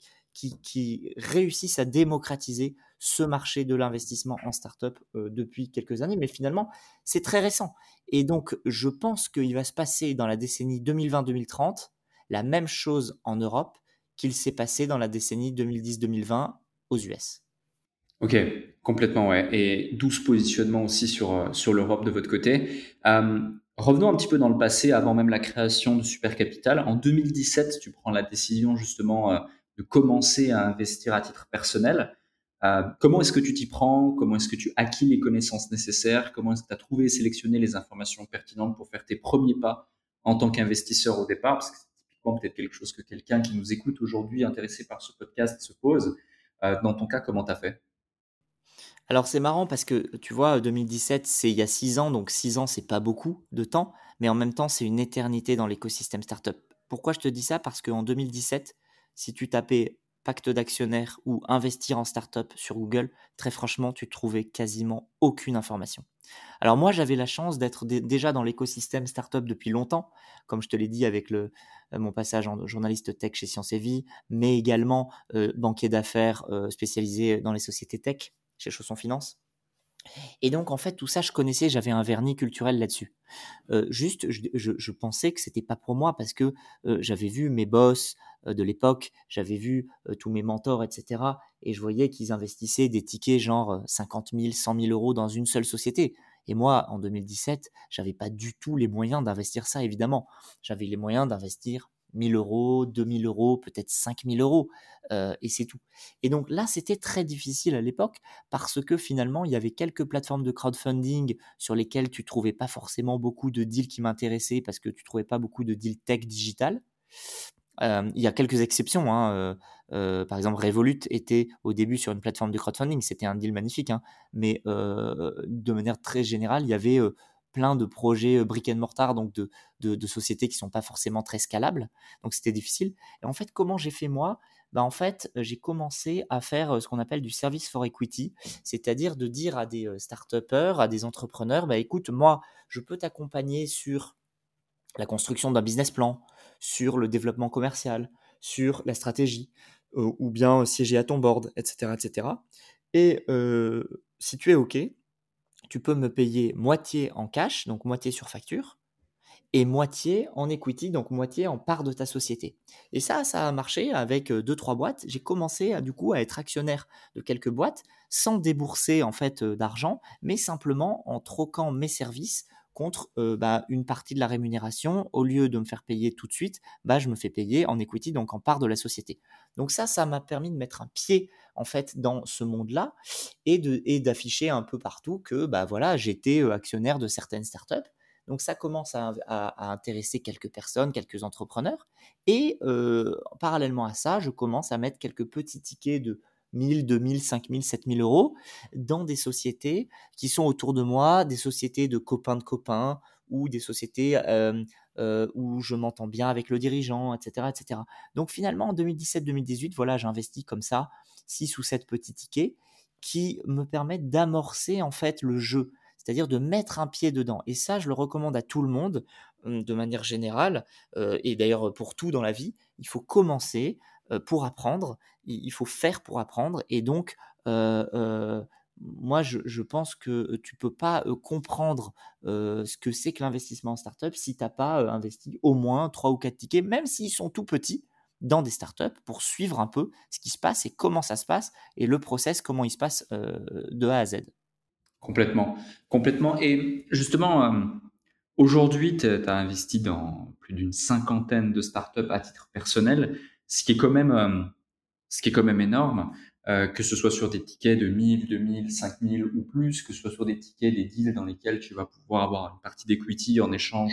réussissent à démocratiser ce marché de l'investissement en startup euh, depuis quelques années. Mais finalement, c'est très récent. Et donc, je pense qu'il va se passer dans la décennie 2020-2030 la même chose en Europe qu'il s'est passé dans la décennie 2010-2020 aux US. Ok, complètement, ouais. Et d'où ce positionnement aussi sur, euh, sur l'Europe de votre côté. Revenons un petit peu dans le passé, avant même la création de Super Capital. En 2017, tu prends la décision justement euh, de commencer à investir à titre personnel. Euh, comment est-ce que tu t'y prends? Comment est-ce que tu acquis les connaissances nécessaires? Comment est-ce que tu as trouvé et sélectionné les informations pertinentes pour faire tes premiers pas en tant qu'investisseur au départ? Parce que c'est typiquement peut-être quelque chose que quelqu'un qui nous écoute aujourd'hui, intéressé par ce podcast, se pose. Euh, dans ton cas, comment tu as fait? Alors c'est marrant parce que tu vois, 2017, c'est il y a 6 ans, donc 6 ans, c'est pas beaucoup de temps, mais en même temps, c'est une éternité dans l'écosystème startup. Pourquoi je te dis ça? Parce qu'en 2017, si tu tapais pacte d'actionnaires ou investir en startup sur Google, très franchement, tu trouvais quasiment aucune information. Alors moi, j'avais la chance d'être déjà dans l'écosystème startup depuis longtemps, comme je te l'ai dit avec euh, mon passage en journaliste tech chez Science et Vie, mais également euh, banquier d'affaires euh, spécialisé dans les sociétés tech chez Chausson Finance. Et donc, en fait, tout ça, je connaissais, j'avais un vernis culturel là-dessus. Euh, juste, je, pensais que c'était pas pour moi parce que euh, j'avais vu mes boss euh, de l'époque, j'avais vu tous mes mentors, etc. Et je voyais qu'ils investissaient des tickets genre 50 000, 100 000 euros dans une seule société. Et moi, en 2017, j'avais pas du tout les moyens d'investir ça, évidemment. J'avais les moyens d'investir 1000 euros, 2000 euros, peut-être 5000 euros, euh, et c'est tout. Et donc là, c'était très difficile à l'époque parce que finalement, il y avait quelques plateformes de crowdfunding sur lesquelles tu trouvais pas forcément beaucoup de deals qui m'intéressaient parce que tu trouvais pas beaucoup de deals tech digital. Euh, il y a quelques exceptions. Hein, euh, par exemple, Revolut était au début sur une plateforme de crowdfunding. C'était un deal magnifique. Hein, mais de manière très générale, il y avait plein de projets brick and mortar, donc de, de, sociétés qui sont pas forcément très scalables. Donc c'était difficile. Et en fait, comment j'ai fait moi? Bah, en fait, j'ai commencé à faire ce qu'on appelle du service for equity, c'est-à-dire de dire à des start à des entrepreneurs, bah, écoute, moi, je peux t'accompagner sur la construction d'un business plan, sur le développement commercial, sur la stratégie, ou bien siéger à ton board, etc. etc. Et si tu es OK, tu peux me payer moitié en cash, donc moitié sur facture, et moitié en equity, donc moitié en part de ta société. Et ça, ça a marché avec deux trois boîtes. J'ai commencé à, du coup à être actionnaire de quelques boîtes sans débourser en fait d'argent, mais simplement en troquant mes services contre bah, une partie de la rémunération. Au lieu de me faire payer tout de suite, bah, je me fais payer en equity, donc en part de la société. Donc ça, ça m'a permis de mettre un pied en fait dans ce monde-là et et d'afficher un peu partout que bah voilà, j'étais actionnaire de certaines startups. Donc ça commence à, intéresser quelques personnes, quelques entrepreneurs. Et parallèlement à ça, je commence à mettre quelques petits tickets de 1000, 2000, 5000, 7000 euros dans des sociétés qui sont autour de moi, des sociétés de copains de copains ou des sociétés où je m'entends bien avec le dirigeant, etc., etc. Donc finalement, en 2017-2018, voilà, j'ai investi comme ça 6 ou 7 petits tickets qui me permettent d'amorcer en fait le jeu, c'est-à-dire de mettre un pied dedans. Et ça, je le recommande à tout le monde de manière générale, et d'ailleurs pour tout dans la vie, il faut commencer pour apprendre, il faut faire pour apprendre. Et donc, moi, je, pense que tu peux pas comprendre ce que c'est que l'investissement en startup si tu n'as pas investi au moins 3 ou 4 tickets, même s'ils sont tout petits, dans des startups pour suivre un peu ce qui se passe et comment ça se passe et le process, comment il se passe de A à Z. Complètement. Complètement. Et justement, aujourd'hui, tu as investi dans plus d'une cinquantaine de startups à titre personnel ce qui est quand même, euh, ce qui est quand même énorme, euh, que ce soit sur des tickets de 1000, 2000, 5000 ou plus, que ce soit sur des tickets, des deals dans lesquels tu vas pouvoir avoir une partie d'equity en échange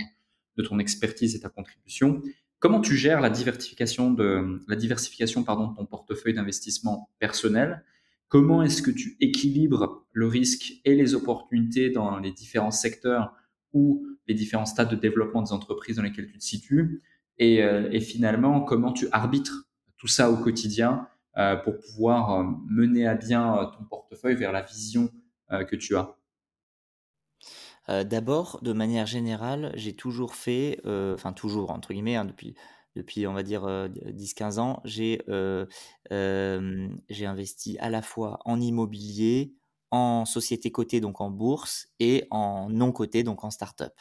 de ton expertise et ta contribution. Comment tu gères la diversification de, la diversification, pardon, de ton portefeuille d'investissement personnel? Comment est-ce que tu équilibres le risque et les opportunités dans les différents secteurs ou les différents stades de développement des entreprises dans lesquels tu te situes? Euh, et, finalement comment tu arbitres tout ça au quotidien euh, pour pouvoir euh, mener à bien ton portefeuille vers la vision que tu as? D'abord, de manière générale, j'ai toujours fait, enfin toujours entre guillemets, hein, depuis, depuis on va dire 10-15 ans, j'ai j'ai investi à la fois en immobilier, en société cotée, donc en bourse, et en non cotée, donc en start-up.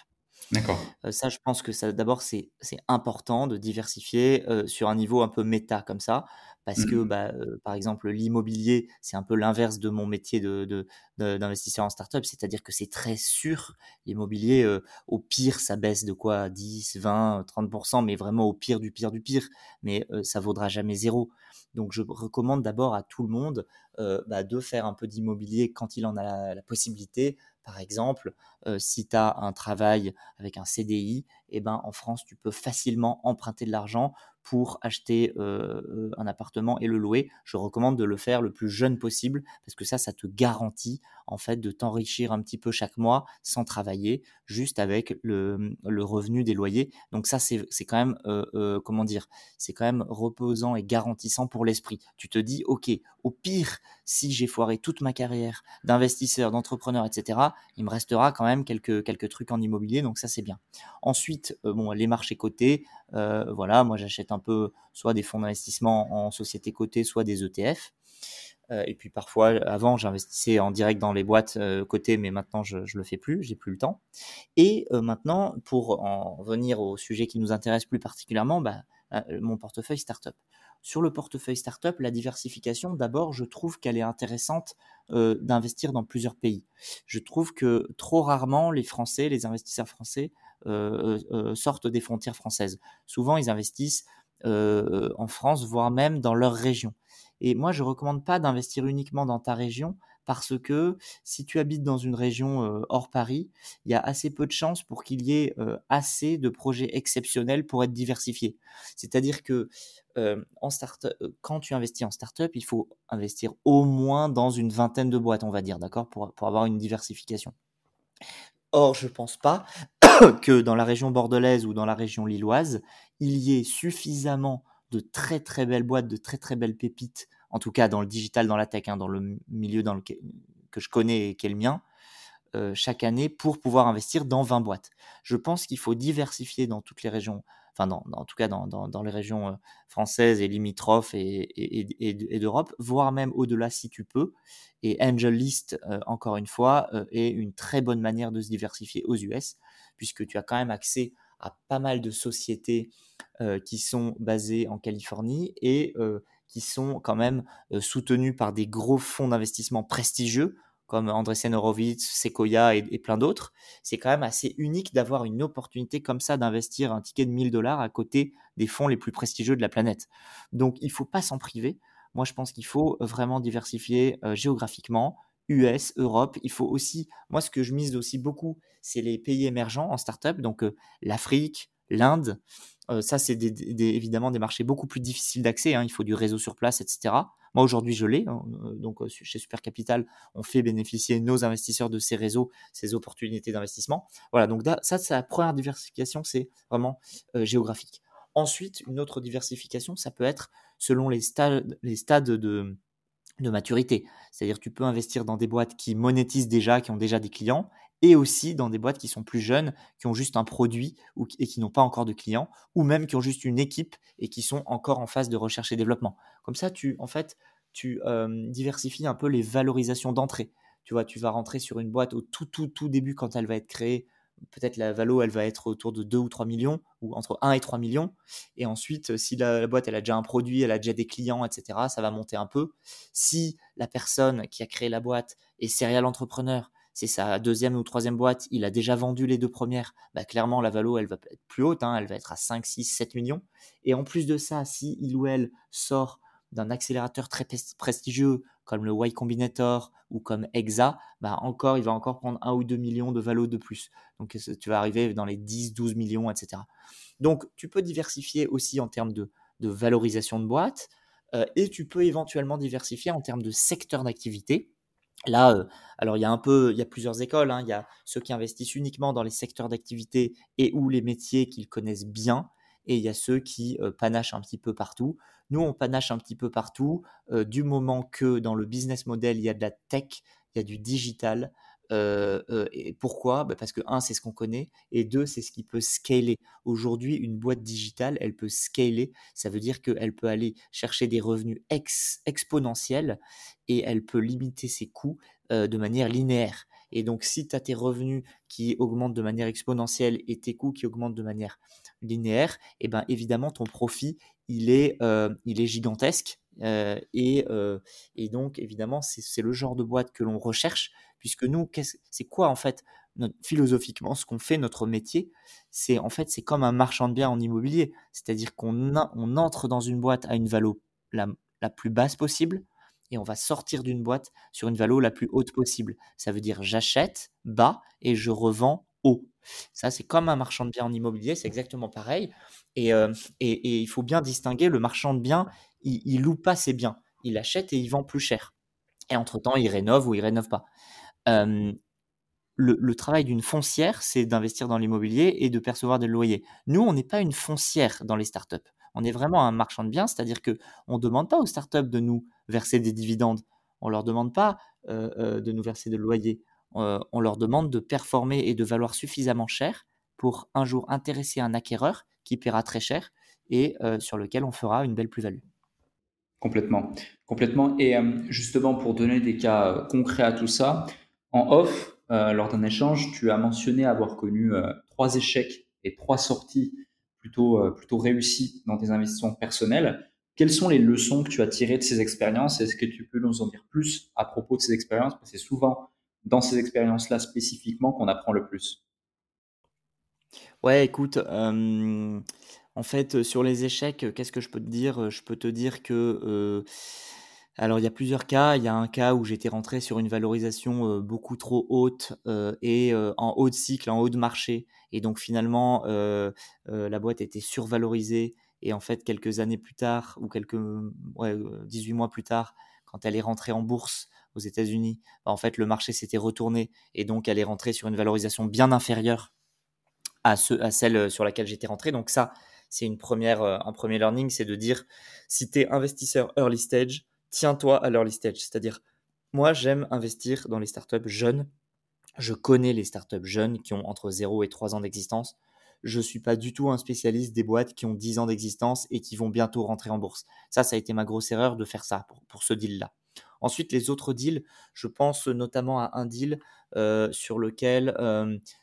D'accord. ça, je pense que ça, d'abord, c'est important de diversifier sur un niveau un peu méta comme ça, parce que, mmh bah, par exemple, l'immobilier, c'est un peu l'inverse de mon métier de, d'investisseur en startup, c'est-à-dire que c'est très sûr. L'immobilier, au pire, ça baisse de quoi? 10, 20, 30%, mais vraiment au pire du pire du pire, mais ça vaudra jamais zéro. Donc, je recommande d'abord à tout le monde bah, de faire un peu d'immobilier quand il en a la possibilité, par exemple, si tu as un travail avec un CDI, eh ben, en France, tu peux facilement emprunter de l'argent pour acheter un appartement et le louer. Je recommande de le faire le plus jeune possible parce que ça, ça te garantit en fait de t'enrichir un petit peu chaque mois sans travailler, juste avec le, revenu des loyers. Donc ça, c'est quand même, comment dire, c'est quand même reposant et garantissant pour l'esprit. Tu te dis, ok, au pire, si j'ai foiré toute ma carrière d'investisseur, d'entrepreneur, etc., il me restera quand même quelques, quelques trucs en immobilier, donc ça c'est bien. Ensuite, bon, les marchés cotés, voilà, moi j'achète un peu soit des fonds d'investissement en société cotée, soit des ETF. Euh, et puis parfois, avant, j'investissais en direct dans les boîtes euh, cotées, mais maintenant, je ne le fais plus, j'ai plus le temps. Et euh, maintenant, pour en venir au sujet qui nous intéresse plus particulièrement, bah, mon portefeuille startup. Sur le portefeuille startup, la diversification, d'abord, je trouve qu'elle est intéressante d'investir dans plusieurs pays. Je trouve que trop rarement, les Français, les investisseurs français, sortent des frontières françaises. Souvent, ils investissent en France, voire même dans leur région. Et moi, je recommande pas d'investir uniquement dans ta région parce que si tu habites dans une région hors Paris, il y a assez peu de chances pour qu'il y ait assez de projets exceptionnels pour être diversifiés. C'est-à-dire que quand tu investis en startup, il faut investir au moins dans une vingtaine de boîtes, on va dire, d'accord, pour, pour avoir une diversification. Or, je pense pas que dans la région bordelaise ou dans la région lilloise, il y ait suffisamment de très très belles boîtes, de très très belles pépites, en tout cas dans le digital, dans la tech, hein, dans le milieu dans que je connais et qui est le mien, euh, chaque année pour pouvoir investir dans 20 boîtes. Je pense qu'il faut diversifier dans toutes les régions, enfin en tout cas dans, dans, les régions euh, françaises et limitrophes et, et, d'Europe, voire même au-delà si tu peux. Et Angel List, euh, encore une fois, est une très bonne manière de se diversifier aux US, puisque tu as quand même accès à pas mal de sociétés qui sont basées en Californie et qui sont quand même soutenues par des gros fonds d'investissement prestigieux comme Andreessen Horowitz, Sequoia et, et plein d'autres. C'est quand même assez unique d'avoir une opportunité comme ça d'investir un ticket de 1000 dollars à côté des fonds les plus prestigieux de la planète. Donc il ne faut pas s'en priver. Moi, je pense qu'il faut vraiment diversifier géographiquement, US, Europe. Il faut aussi, moi, ce que je mise aussi beaucoup, c'est les pays émergents en startup, donc l'Afrique, l'Inde. ça, c'est évidemment des marchés beaucoup plus difficiles d'accès. Hein. Il faut du réseau sur place, etc. Moi, aujourd'hui, je l'ai. Hein, donc, chez Super Capital, on fait bénéficier nos investisseurs de ces réseaux, ces opportunités d'investissement. Voilà, donc ça, c'est la première diversification, c'est vraiment géographique. Ensuite, une autre diversification, ça peut être selon les stades, les stades de, de maturité. C'est-à-dire tu peux investir dans des boîtes qui monétisent déjà, qui ont déjà des clients, et aussi dans des boîtes qui sont plus jeunes, qui ont juste un produit ou, et qui n'ont pas encore de clients, ou même qui ont juste une équipe et qui sont encore en phase de recherche et développement. Comme ça, tu, en fait, tu euh, diversifies un peu les valorisations d'entrée. Tu vois, tu vas rentrer sur une boîte au tout, tout, tout début quand elle va être créée peut-être la valo, elle va être autour de 2 ou 3 millions, ou entre 1 et 3 millions. Et ensuite, si la, boîte, elle a déjà un produit, elle a déjà des clients, etc., ça va monter un peu. Si la personne qui a créé la boîte est serial entrepreneur, c'est sa deuxième ou troisième boîte, il a déjà vendu les deux premières, bah clairement, la valo, elle va être plus haute, hein, elle va être à 5, 6, 7 millions. Et en plus de ça, si il ou elle sort d'un accélérateur très prestigieux comme le Y Combinator ou comme EXA, bah encore, il va encore prendre 1 ou 2 millions de valo de plus. Donc tu vas arriver dans les 10, 12 millions, etc. Donc tu peux diversifier aussi en termes de, valorisation de boîte euh, et tu peux éventuellement diversifier en termes de secteur d'activité. Là, euh, alors il y a un peu, il y a plusieurs écoles. Hein. Il y a ceux qui investissent uniquement dans les secteurs d'activité et ou les métiers qu'ils connaissent bien, et il y a ceux qui euh, panachent un petit peu partout. Nous, on panache un petit peu partout, euh, du moment que dans le business model, il y a de la tech, il y a du digital. Euh, pourquoi? Bah, Parce que, un, c'est ce qu'on connaît, et deux, c'est ce qui peut scaler. Aujourd'hui, une boîte digitale, elle peut scaler, ça veut dire qu'elle peut aller chercher des revenus exponentiels, et elle peut limiter ses coûts de manière linéaire. Et donc, si tu as tes revenus qui augmentent de manière exponentielle et tes coûts qui augmentent de manière linéaire, et eh ben évidemment, ton profit, il est, euh, il est gigantesque. Euh, et, euh, et, donc, évidemment, c'est le genre de boîte que l'on recherche, puisque nous, c'est quoi en fait philosophiquement ce qu'on fait, notre métier? C'est en fait, c'est comme un marchand de biens en immobilier, c'est-à-dire qu'on on entre dans une boîte à une valeur la, la plus basse possible, et on va sortir d'une boîte sur une valeur la plus haute possible. Ça veut dire j'achète bas et je revends haut. Ça, c'est comme un marchand de biens en immobilier, c'est exactement pareil. Et, euh, il faut bien distinguer le marchand de biens, il, loue pas ses biens. Il achète et il vend plus cher. Et entre-temps, il rénove ou il rénove pas. le, travail d'une foncière, c'est d'investir dans l'immobilier et de percevoir des loyers. Nous, on n'est pas une foncière dans les startups. On est vraiment un marchand de biens, c'est-à-dire que on demande pas aux startups de nous verser des dividendes. On leur demande pas euh, euh, de nous verser de loyers. Euh, on leur demande de performer et de valoir suffisamment cher pour un jour intéresser un acquéreur qui paiera très cher et sur lequel on fera une belle plus-value. Complètement, complètement. Et justement, pour donner des cas concrets à tout ça, en off, lors d'un échange, tu as mentionné avoir connu trois échecs et trois sorties plutôt, euh, plutôt réussi dans tes investissements personnels. Quelles sont les leçons que tu as tirées de ces expériences? Est-ce que tu peux nous en dire plus à propos de ces expériences? Parce que c'est souvent dans ces expériences-là spécifiquement qu'on apprend le plus. Ouais, écoute, en fait, sur les échecs, qu'est-ce que je peux te dire? Je peux te dire que euh, alors, il y a plusieurs cas. Il y a un cas où j'étais rentré sur une valorisation beaucoup trop haute et en haut de cycle, en haut de marché. Et donc, finalement, la boîte était survalorisée. Et en fait, quelques années plus tard, ou quelques ouais, 18 mois plus tard, quand elle est rentrée en bourse aux États-Unis, bah, en fait, le marché s'était retourné. Et donc, elle est rentrée sur une valorisation bien inférieure à, à celle sur laquelle j'étais rentré. Donc, ça, c'est une première, un premier learning, c'est de dire si tu es investisseur early stage, tiens-toi à l'early stage. C'est-à-dire, moi, j'aime investir dans les startups jeunes. Je connais les startups jeunes qui ont entre 0 et 3 ans d'existence. Je ne suis pas du tout un spécialiste des boîtes qui ont 10 ans d'existence et qui vont bientôt rentrer en bourse. Ça, ça a été ma grosse erreur de faire ça pour, ce deal-là. Ensuite, les autres deals, je pense notamment à un deal sur lequel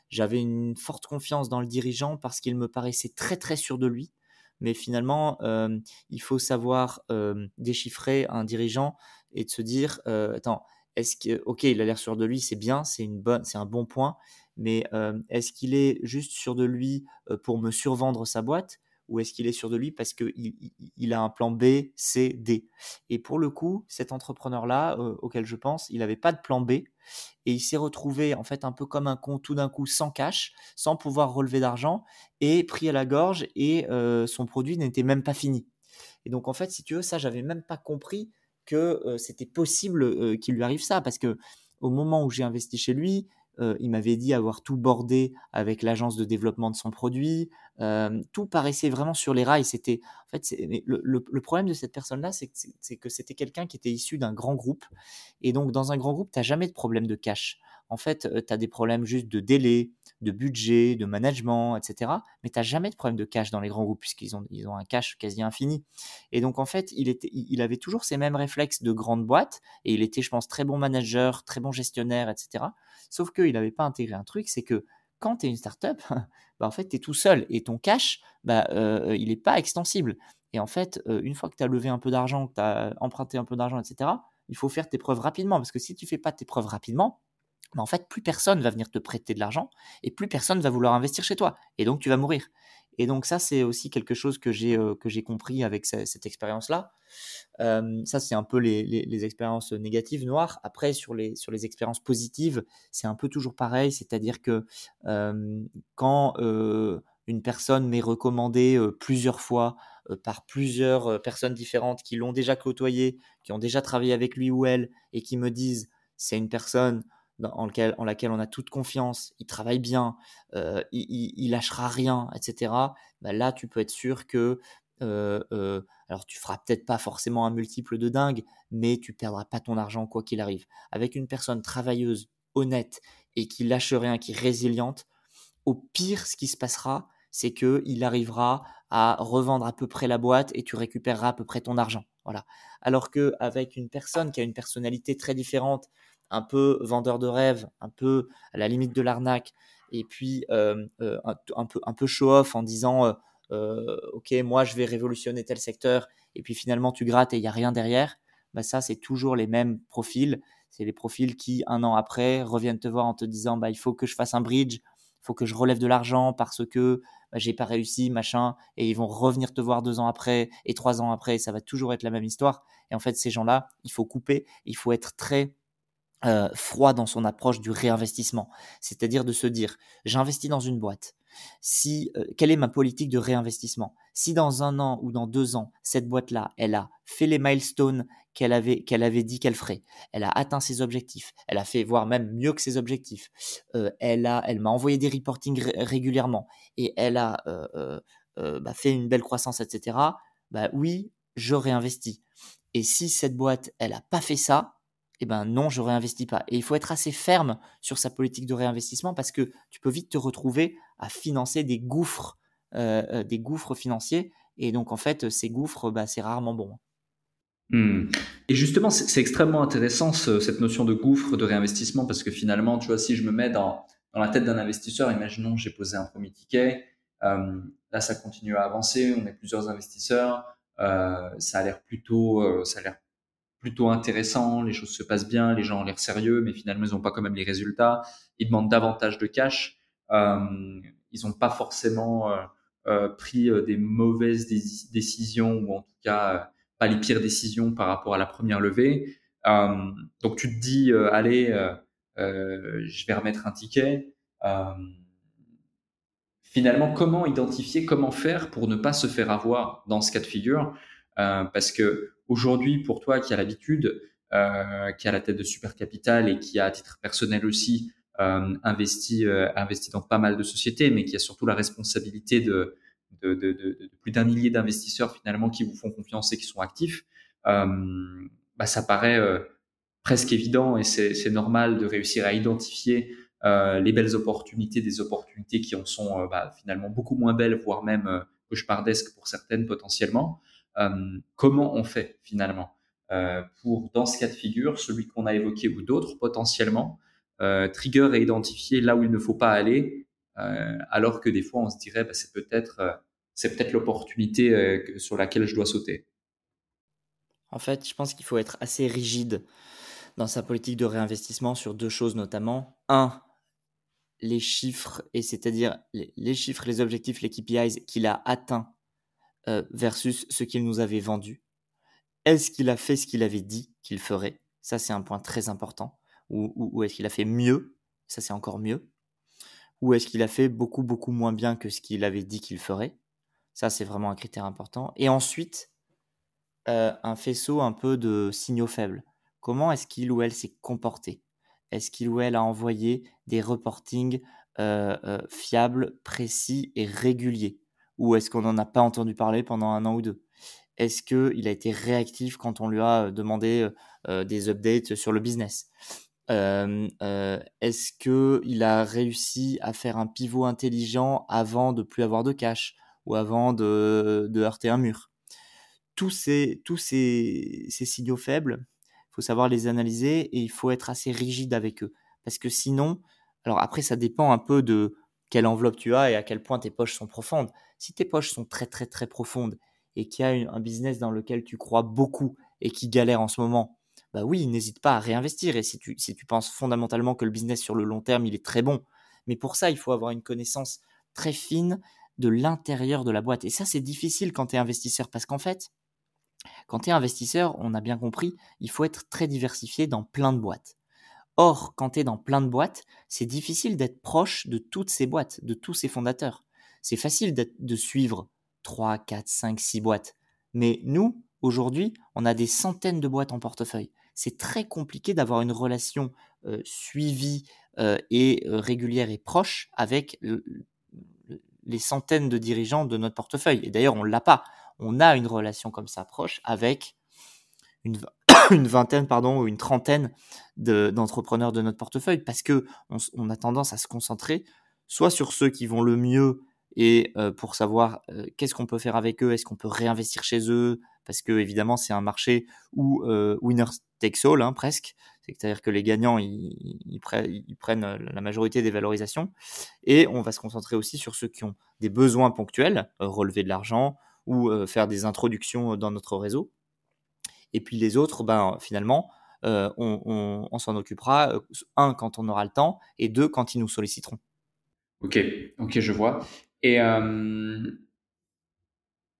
j'avais une forte confiance dans le dirigeant parce qu'il me paraissait très très sûr de lui. Mais finalement, il faut savoir déchiffrer un dirigeant et de se dire, attends, est-ce que, ok, il a l'air sûr de lui, c'est bien, c'est une bonne, c'est un bon point, mais est-ce qu'il est juste sûr de lui pour me survendre sa boîte? Ou est-ce qu'il est sûr de lui parce qu'il il a un plan B, C, D Et pour le coup, cet entrepreneur-là, auquel je pense, il n'avait pas de plan B et il s'est retrouvé en fait un peu comme un con tout d'un coup sans cash, sans pouvoir relever d'argent et pris à la gorge et son produit n'était même pas fini. Et donc en fait, si tu veux, ça, j'avais même pas compris que c'était possible qu'il lui arrive ça parce que au moment où j'ai investi chez lui, il m'avait dit avoir tout bordé avec l'agence de développement de son produit. Tout paraissait vraiment sur les rails. C'était, en fait, le, problème de cette personne-là, c'est que c'était quelqu'un qui était issu d'un grand groupe. Et donc, dans un grand groupe, tu n'as jamais de problème de cash. En fait, tu as des problèmes juste de délai, de budget, de management, etc. Mais tu n'as jamais de problème de cash dans les grands groupes puisqu'ils ont, ils ont un cash quasi infini. Et donc, en fait, il, était, il avait toujours ces mêmes réflexes de grande boîte et il était, je pense, très bon manager, très bon gestionnaire, etc. Sauf qu'il n'avait pas intégré un truc, c'est que quand tu es une startup, bah en fait, tu es tout seul et ton cash, bah, euh, il n'est pas extensible. Et en fait, euh, une fois que tu as levé un peu d'argent, que tu as emprunté un peu d'argent, etc., il faut faire tes preuves rapidement. Parce que si tu fais pas tes preuves rapidement, bah, en fait, plus personne va venir te prêter de l'argent et plus personne va vouloir investir chez toi. Et donc, tu vas mourir. Et donc ça, c'est aussi quelque chose que j'ai que j'ai compris avec cette expérience-là. ça, c'est un peu les, les, expériences négatives noires. Après, sur les, sur les expériences positives, c'est un peu toujours pareil. C'est-à-dire que quand une personne m'est recommandée plusieurs fois par plusieurs personnes différentes qui l'ont déjà côtoyé, qui ont déjà travaillé avec lui ou elle, et qui me disent c'est une personne en, laquelle on a toute confiance, il travaille bien, euh, il, il, lâchera rien, etc. Bah là, tu peux être sûr que, euh, euh, alors tu feras peut-être pas forcément un multiple de dingue, mais tu perdras pas ton argent quoi qu'il arrive. Avec une personne travailleuse, honnête et qui lâche rien, qui est résiliente, au pire, ce qui se passera, c'est que il arrivera à revendre à peu près la boîte et tu récupéreras à peu près ton argent. Voilà. Alors que avec une personne qui a une personnalité très différente, un peu vendeur de rêve, un peu à la limite de l'arnaque, et puis euh, euh, un, peu, un peu show-off en disant euh, Ok, moi je vais révolutionner tel secteur, et puis finalement tu grattes et il n'y a rien derrière, bah ça c'est toujours les mêmes profils. C'est les profils qui, un an après, reviennent te voir en te disant bah, Il faut que je fasse un bridge, il faut que je relève de l'argent parce que bah, j'ai pas réussi, machin, et ils vont revenir te voir deux ans après et trois ans après, ça va toujours être la même histoire. Et en fait, ces gens-là, il faut couper, il faut être très euh, froid dans son approche du réinvestissement. C'est-à-dire de se dire, j'investis dans une boîte. Si, euh, quelle est ma politique de réinvestissement? Si dans un an ou dans deux ans, cette boîte-là, elle a fait les milestones qu'elle avait, qu'elle avait dit qu'elle ferait, elle a atteint ses objectifs, elle a fait, voire même mieux que ses objectifs, euh, elle, a, elle m'a envoyé des reportings régulièrement et elle a bah, fait une belle croissance, etc. Bah oui, je réinvestis. Et si cette boîte, elle n'a pas fait ça, eh ben non, je réinvestis pas. Et il faut être assez ferme sur sa politique de réinvestissement parce que tu peux vite te retrouver à financer des gouffres, euh, euh, des gouffres financiers. Et donc en fait, ces gouffres, bah, c'est rarement bon. Hmm. Et justement, c'est extrêmement intéressant cette notion de gouffre de réinvestissement parce que finalement, tu vois, si je me mets dans, dans la tête d'un investisseur, imaginons j'ai posé un premier ticket, euh, là ça continue à avancer, on est plusieurs investisseurs, ça a l'air plutôt, ça a l'air plutôt intéressant, les choses se passent bien, les gens ont l'air sérieux, mais finalement, ils n'ont pas quand même les résultats. Ils demandent davantage de cash. Euh, ils n'ont pas forcément euh, euh, pris des mauvaises décisions, ou en tout cas, pas les pires décisions par rapport à la première levée. donc, tu te dis, allez, je vais remettre un ticket. finalement, comment identifier, comment faire pour ne pas se faire avoir dans ce cas de figure? Parce que Aujourd'hui, pour toi qui as l'habitude, euh, qui a la tête de Super Capital et qui a à titre personnel aussi euh, investi, euh, investi dans pas mal de sociétés, mais qui a surtout la responsabilité de, de, de, de, plus d'un millier d'investisseurs finalement qui vous font confiance et qui sont actifs, euh, bah, ça paraît euh, presque évident et c'est normal de réussir à identifier euh, les belles opportunités des opportunités qui en sont bah, finalement beaucoup moins belles, voire même cauchemardesques pour certaines potentiellement. Euh, comment on fait finalement? Pour, dans ce cas de figure, celui qu'on a évoqué ou d'autres potentiellement, trigger et identifier là où il ne faut pas aller, alors que des fois on se dirait bah, c'est peut-être c'est peut-être l'opportunité sur laquelle je dois sauter. En fait, je pense qu'il faut être assez rigide dans sa politique de réinvestissement sur deux choses notamment. Un, les chiffres, et c'est-à-dire les, chiffres, les objectifs, les KPIs qu'il a atteints euh, versus ce qu'il nous avait vendu. Est-ce qu'il a fait ce qu'il avait dit qu'il ferait? Ça, c'est un point très important. Ou, est-ce qu'il a fait mieux? Ça, c'est encore mieux. Ou est-ce qu'il a fait beaucoup, beaucoup moins bien que ce qu'il avait dit qu'il ferait? Ça, c'est vraiment un critère important. Et ensuite, euh, un faisceau un peu de signaux faibles. Comment est-ce qu'il ou elle s'est comporté? Est-ce qu'il ou elle a envoyé des reportings euh, fiables, précis et réguliers? Ou est-ce qu'on n'en a pas entendu parler pendant un an ou deux? Est-ce qu'il a été réactif quand on lui a demandé des updates sur le business? Est-ce qu'il a réussi à faire un pivot intelligent avant de plus avoir de cash ou avant de heurter un mur? Tous ces, tous ces, signaux faibles, il faut savoir les analyser et il faut être assez rigide avec eux. Parce que sinon, alors après, ça dépend un peu de quelle enveloppe tu as et à quel point tes poches sont profondes. Si tes poches sont très très très profondes et qu'il y a un business dans lequel tu crois beaucoup et qui galère en ce moment, bah oui, n'hésite pas à réinvestir. Et si tu, si tu penses fondamentalement que le business sur le long terme, il est très bon. Mais pour ça, il faut avoir une connaissance très fine de l'intérieur de la boîte. Et ça, c'est difficile quand tu es investisseur parce qu'en fait, quand tu es investisseur, on a bien compris, il faut être très diversifié dans plein de boîtes. Or, quand tu es dans plein de boîtes, c'est difficile d'être proche de toutes ces boîtes, de tous ces fondateurs. C'est facile de suivre 3, 4, 5, 6 boîtes. Mais nous, aujourd'hui, on a des centaines de boîtes en portefeuille. C'est très compliqué d'avoir une relation euh, suivie euh, et euh, régulière et proche avec les centaines de dirigeants de notre portefeuille. Et d'ailleurs, on ne l'a pas on a une relation comme ça proche avec une, vingtaine pardon, ou une trentaine d'entrepreneurs de, notre portefeuille parce que on, a tendance à se concentrer soit sur ceux qui vont le mieux et pour savoir qu'est-ce qu'on peut faire avec eux, est-ce qu'on peut réinvestir chez eux, parce que évidemment c'est un marché où winner takes all hein, presque, c'est-à-dire que les gagnants ils, prennent la majorité des valorisations, et on va se concentrer aussi sur ceux qui ont des besoins ponctuels, relever de l'argent, ou faire des introductions dans notre réseau. Et puis les autres, ben, finalement, on, s'en occupera, un, quand on aura le temps, et deux, quand ils nous solliciteront. Ok, ok, je vois. Et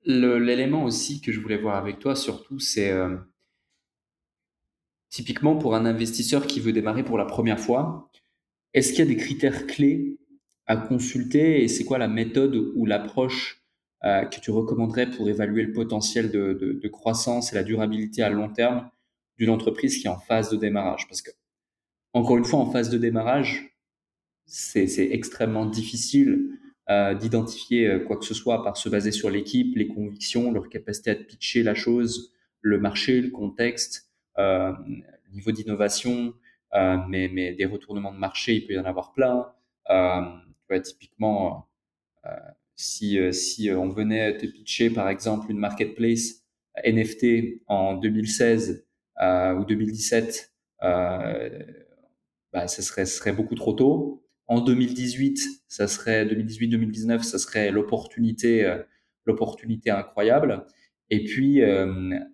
l'élément aussi que je voulais voir avec toi, surtout, c'est typiquement pour un investisseur qui veut démarrer pour la première fois, est-ce qu'il y a des critères clés à consulter et c'est quoi la méthode ou l'approche euh, que tu recommanderais pour évaluer le potentiel de, croissance et la durabilité à long terme d'une entreprise qui est en phase de démarrage? Parce que, encore une fois, en phase de démarrage, c'est extrêmement difficile euh, d'identifier euh, quoi que ce soit par se baser sur l'équipe, les convictions, leur capacité à pitcher la chose, le marché, le contexte, le niveau d'innovation, mais, mais, des retournements de marché, il peut y en avoir plein. typiquement, si, euh, si euh, on venait te pitcher, par exemple, une marketplace NFT en 2016 euh, ou 2017, bah, ça serait, serait beaucoup trop tôt. En 2018, ça serait 2018-2019, ça serait l'opportunité, l'opportunité incroyable. Et puis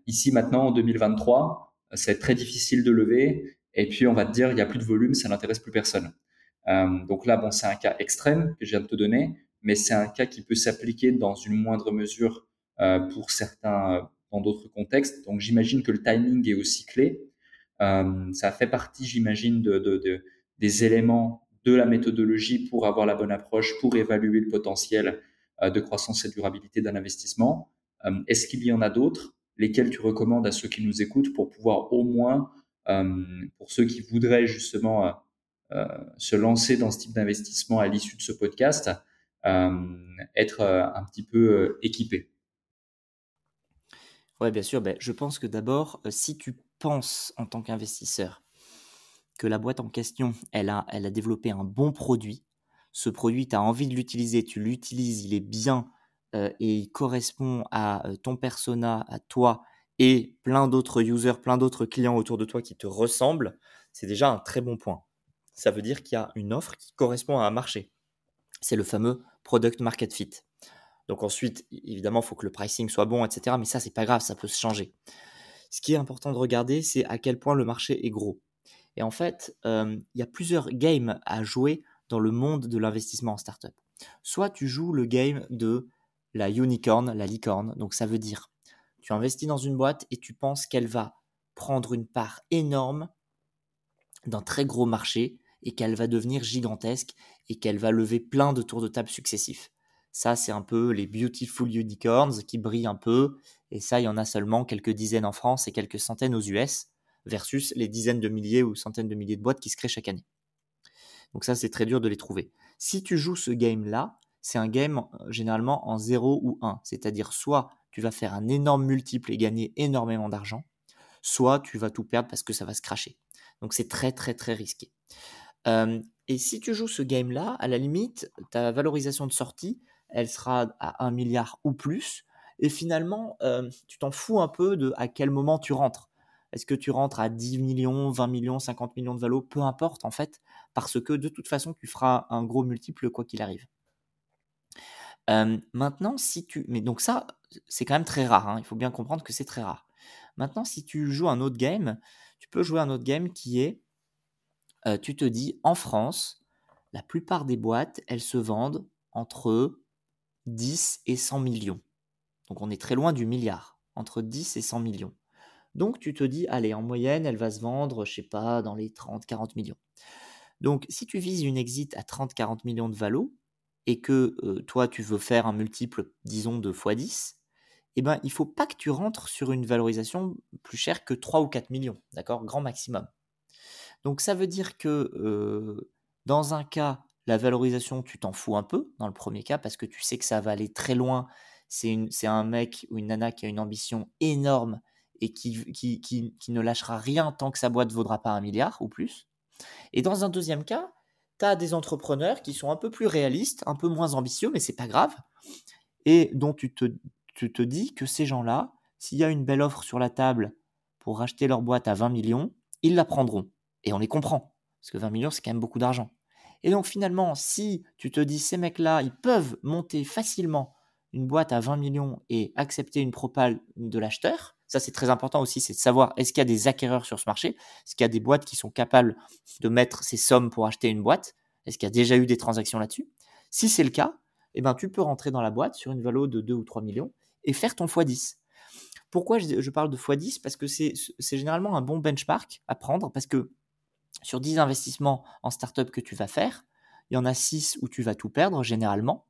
ici maintenant en 2023, c'est très difficile de lever. Et puis on va te dire il n'y a plus de volume, ça n'intéresse plus personne. donc là, bon, c'est un cas extrême que je viens de te donner, mais c'est un cas qui peut s'appliquer dans une moindre mesure euh, pour certains euh, dans d'autres contextes. Donc j'imagine que le timing est aussi clé. Euh, ça fait partie, j'imagine, de, de, de, des éléments de la méthodologie pour avoir la bonne approche, pour évaluer le potentiel euh, de croissance et durabilité d'un investissement. Euh, est-ce qu'il y en a d'autres, lesquels tu recommandes à ceux qui nous écoutent pour pouvoir au moins, pour ceux qui voudraient justement se lancer dans ce type d'investissement à l'issue de ce podcast, euh, être euh, un petit peu euh, équipé. Oui, bien sûr. Ben, je pense que d'abord, si tu penses en tant qu'investisseur la boîte en question, elle a, elle a développé un bon produit, ce produit, tu as envie de l'utiliser, tu l'utilises, il est bien et il correspond à ton persona, à toi, et plein d'autres users, plein d'autres clients autour de toi qui te ressemblent, c'est déjà un très bon point. Ça veut dire qu'il y a une offre qui correspond à un marché. C'est le fameux product market fit. Donc ensuite, évidemment, il faut que le pricing soit bon, etc. Mais ça, c'est pas grave, ça peut se changer. Ce qui est important de regarder, c'est à quel point le marché est gros. Et en fait, euh, il y a plusieurs games à jouer dans le monde de l'investissement en startup. Soit tu joues le game de la unicorn, la licorne. Donc ça veut dire, tu investis dans une boîte et tu penses qu'elle va prendre une part énorme d'un très gros marché et qu'elle va devenir gigantesque et qu'elle va lever plein de tours de table successifs. Ça, c'est un peu les beautiful unicorns qui brillent un peu. Et ça, il y en a seulement quelques dizaines en France et quelques centaines aux US, versus les dizaines de milliers ou centaines de milliers de boîtes qui se créent chaque année. Donc ça, c'est très dur de les trouver. Si tu joues ce game-là, c'est un game euh, généralement en 0 ou 1. C'est-à-dire soit tu vas faire un énorme multiple et gagner énormément d'argent, soit tu vas tout perdre parce que ça va se cracher. Donc c'est très très très risqué. Euh, et si tu joues ce game-là, à la limite, ta valorisation de sortie, elle sera à 1 milliard ou plus. Et finalement, euh, tu t'en fous un peu de à quel moment tu rentres. Est-ce que tu rentres à 10 millions, 20 millions, 50 millions de valo Peu importe en fait, parce que de toute façon, tu feras un gros multiple quoi qu'il arrive. Maintenant, si tu... Mais donc ça, c'est quand même très rare. Hein. Il faut bien comprendre que c'est très rare. Maintenant, si tu joues un autre game, tu peux jouer un autre game qui est, euh, tu te dis, en France, la plupart des boîtes, elles se vendent entre 10 et 100 millions. Donc on est très loin du milliard, entre 10 et 100 millions. Donc tu te dis, allez, en moyenne, elle va se vendre, je sais pas, dans les 30-40 millions. Donc si tu vises une exit à 30-40 millions de valo, et que euh, toi tu veux faire un multiple, disons, de x10, eh ben, il faut pas que tu rentres sur une valorisation plus chère que 3 ou 4 millions, d'accord? Grand maximum. Donc ça veut dire que euh, dans un cas, la valorisation, tu t'en fous un peu dans le premier cas parce que tu sais que ça va aller très loin. C'est un mec ou une nana qui a une ambition énorme et qui, qui, qui, qui, ne lâchera rien tant que sa boîte vaudra pas un milliard ou plus. Et dans un deuxième cas, tu as des entrepreneurs qui sont un peu plus réalistes, un peu moins ambitieux, mais c'est pas grave, et dont tu te, tu te dis que ces gens-là, s'il y a une belle offre sur la table pour racheter leur boîte à 20 millions, ils la prendront. Et on les comprend, parce que 20 millions, c'est quand même beaucoup d'argent. Et donc finalement, si tu te dis ces mecs-là, ils peuvent monter facilement une boîte à 20 millions et accepter une propale de l'acheteur, ça c'est très important aussi, c'est de savoir est-ce qu'il y a des acquéreurs sur ce marché, est-ce qu'il y a des boîtes qui sont capables de mettre ces sommes pour acheter une boîte, est-ce qu'il y a déjà eu des transactions là-dessus? Si c'est le cas, eh ben, tu peux rentrer dans la boîte sur une valeur de 2 ou 3 millions et faire ton x10. Pourquoi je, parle de x10 Parce que c'est généralement un bon benchmark à prendre parce que sur 10 investissements en startup que tu vas faire, il y en a 6 où tu vas tout perdre généralement.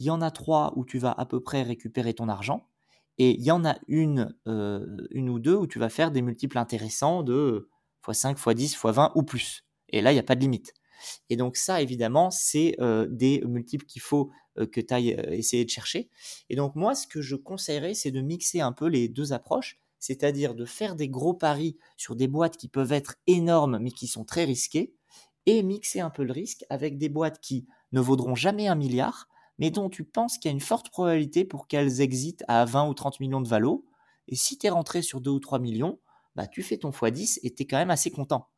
Il y en a 3 où tu vas à peu près récupérer ton argent. Et il y en a une, euh, une ou deux où tu vas faire des multiples intéressants de x5, x10, x20 ou plus. Et là, il n'y a pas de limite. Et donc ça, évidemment, c'est euh, des multiples qu'il faut euh, que tu ailles essayer de chercher. Et donc moi, ce que je conseillerais, c'est de mixer un peu les deux approches c'est-à-dire de faire des gros paris sur des boîtes qui peuvent être énormes mais qui sont très risquées, et mixer un peu le risque avec des boîtes qui ne vaudront jamais un milliard, mais dont tu penses qu'il y a une forte probabilité pour qu'elles existent à 20 ou 30 millions de valo. Et si tu es rentré sur 2 ou 3 millions, bah, tu fais ton x10 et tu es quand même assez content.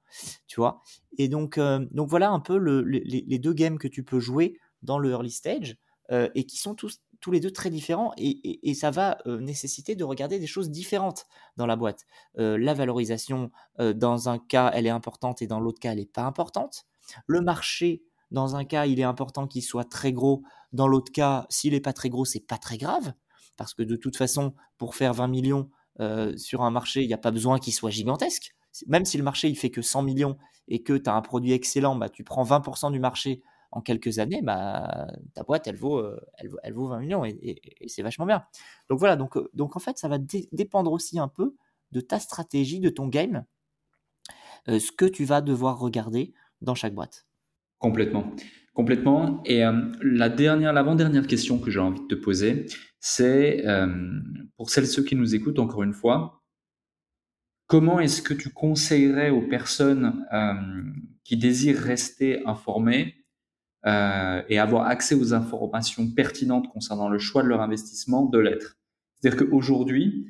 Tu vois? Et donc, euh, donc voilà un peu les, deux games que tu peux jouer dans le early stage euh, et qui sont tous tous les deux très différents et, ça va euh, nécessiter de regarder des choses différentes dans la boîte. La valorisation, dans un cas, elle est importante et dans l'autre cas, elle n'est pas importante. Le marché, dans un cas, il est important qu'il soit très gros. Dans l'autre cas, s'il n'est pas très gros, c'est pas très grave. Parce que de toute façon, pour faire 20 millions sur un marché, il n'y a pas besoin qu'il soit gigantesque. Même si le marché il fait que 100 millions et que tu as un produit excellent, bah, tu prends 20% du marché en quelques années, bah, ta boîte, elle vaut, euh, elle, elle vaut 20 millions et, c'est vachement bien. Donc voilà, donc, euh, en fait, ça va dépendre aussi un peu de ta stratégie, de ton game, euh, ce que tu vas devoir regarder dans chaque boîte. Complètement. Complètement. Et la dernière, l'avant-dernière question que j'ai envie de te poser, c'est pour celles ceux qui nous écoutent encore une fois, comment est-ce que tu conseillerais aux personnes qui désirent rester informées euh, et avoir accès aux informations pertinentes concernant le choix de leur investissement de l'être? C'est-à-dire qu'aujourd'hui,